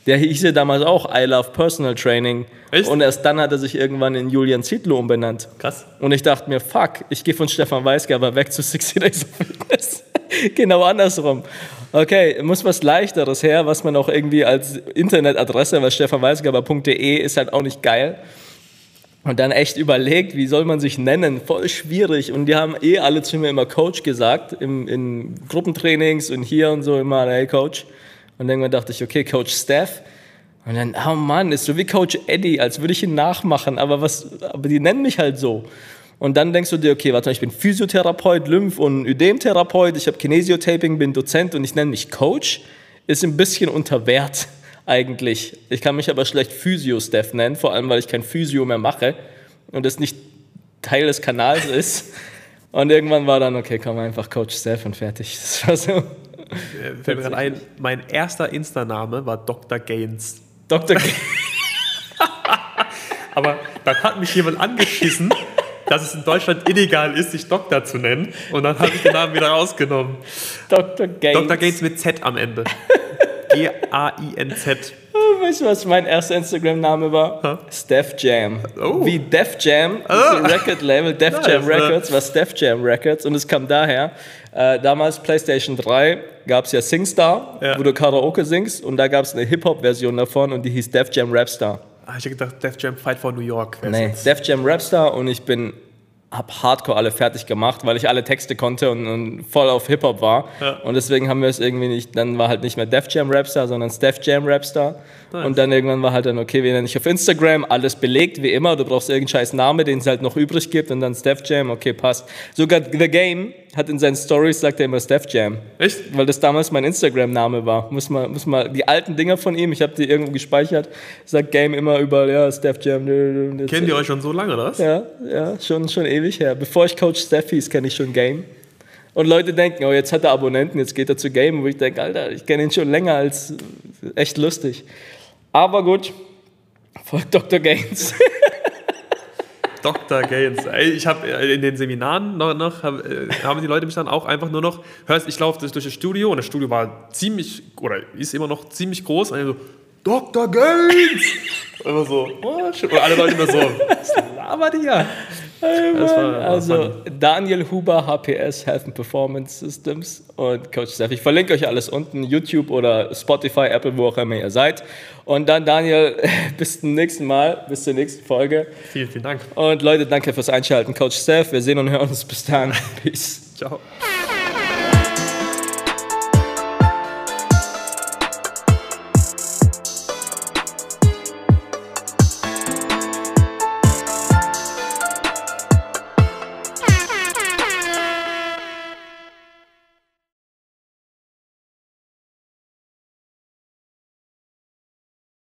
D: Der hieß ja damals auch I Love Personal Training.
E: Echt?
D: Und erst dann hat er sich irgendwann in Julian Zietlow umbenannt.
E: Krass.
D: Und ich dachte mir, fuck, ich gehe von Stefan Weisgerber weg zu 60 Days of Fitness. genau andersrum. Okay, muss was leichteres her, was man auch irgendwie als Internetadresse, weil stefanweisgerber.de ist halt auch nicht geil. Und dann echt überlegt, wie soll man sich nennen? Voll schwierig. Und die haben eh alle zu mir immer Coach gesagt, im, in Gruppentrainings und hier und so immer, hey Coach. Und irgendwann dachte ich, okay, Coach Steph. Und dann, oh Mann, ist so wie Coach Eddie, als würde ich ihn nachmachen, aber, was, aber die nennen mich halt so. Und dann denkst du dir, okay, warte mal, ich bin Physiotherapeut, Lymph- und Ödemtherapeut, ich habe Kinesiotaping, bin Dozent und ich nenne mich Coach. Ist ein bisschen unter Wert eigentlich. Ich kann mich aber schlecht Physio-Steph nennen, vor allem, weil ich kein Physio mehr mache und das nicht Teil des Kanals ist. Und irgendwann war dann, okay, komm einfach Coach Steph und fertig. Das war so.
E: Äh, Fällt mir gerade ein, mein erster Insta-Name war Dr. Gaines.
D: Dr. G
E: Aber dann hat mich jemand angeschissen, dass es in Deutschland illegal ist, sich Doktor zu nennen. Und dann habe ich den Namen wieder rausgenommen.
D: Dr. Gaines.
E: Dr. Gaines mit Z am Ende. G-A-I-N-Z.
D: Weißt du, was mein erster Instagram-Name war? Steph Jam.
E: Oh.
D: Wie Def Jam, das ist ein Record-Label, Def
E: Nice,
D: Jam
E: ne?
D: Records, war Steph Jam Records und es kam daher, äh, damals PlayStation 3 gab es ja SingStar,
E: Ja.
D: wo du Karaoke singst und da gab es eine Hip-Hop-Version davon und die hieß Def Jam Rapstar.
E: Ah, ich hätte gedacht, Def Jam Fight for New York.
D: Nee. Def Jam Rapstar und ich bin hab Hardcore alle fertig gemacht, weil ich alle Texte konnte und, und voll auf Hip-Hop war.
E: Ja.
D: Und deswegen haben wir es irgendwie nicht, dann war halt nicht mehr Def Jam Rapstar, sondern Steph Jam Rapstar. Und dann irgendwann war halt dann, okay, wir nennen dich auf Instagram, alles belegt, wie immer, du brauchst irgendeinen scheiß Name, den es halt noch übrig gibt und dann Steph Jam, okay, passt. Sogar The Game hat in seinen Stories, sagt er immer Steph Jam.
E: Echt?
D: Weil das damals mein Instagram-Name war. Muss mal, muss mal, die alten Dinger von ihm, ich habe die irgendwo gespeichert, sagt Game immer überall, ja, Steph Jam.
E: Kennt ihr euch schon so lange, oder was?
D: Ja, ja, schon, schon ewig her. Bevor ich Coach Steph hieß, kenne ich schon Game. Und Leute denken, oh, jetzt hat er Abonnenten, jetzt geht er zu Game. Wo ich denke, Alter, ich kenne ihn schon länger als echt lustig. Aber gut, folgt Dr. Gaines.
E: Dr. Gaines. Ich habe in den Seminaren noch, noch äh, haben die Leute mich dann auch einfach nur noch, hörst, ich laufe durch das Studio und das Studio war ziemlich, oder ist immer noch ziemlich groß und so, Dr. Gaines! Immer so, what? Und alle Leute immer so, was labert ihr? Das war, war
D: Also. Daniel Huber, HPS, Health and Performance Systems und Coach Steph. Ich verlinke euch alles unten, YouTube oder Spotify, Apple, wo auch immer ihr seid. Und dann Daniel, bis zum nächsten Mal, bis zur nächsten Folge.
E: Vielen, vielen Dank.
D: Und Leute, danke fürs Einschalten. Coach Steph, wir sehen und hören uns bis dann. Peace.
E: Ciao.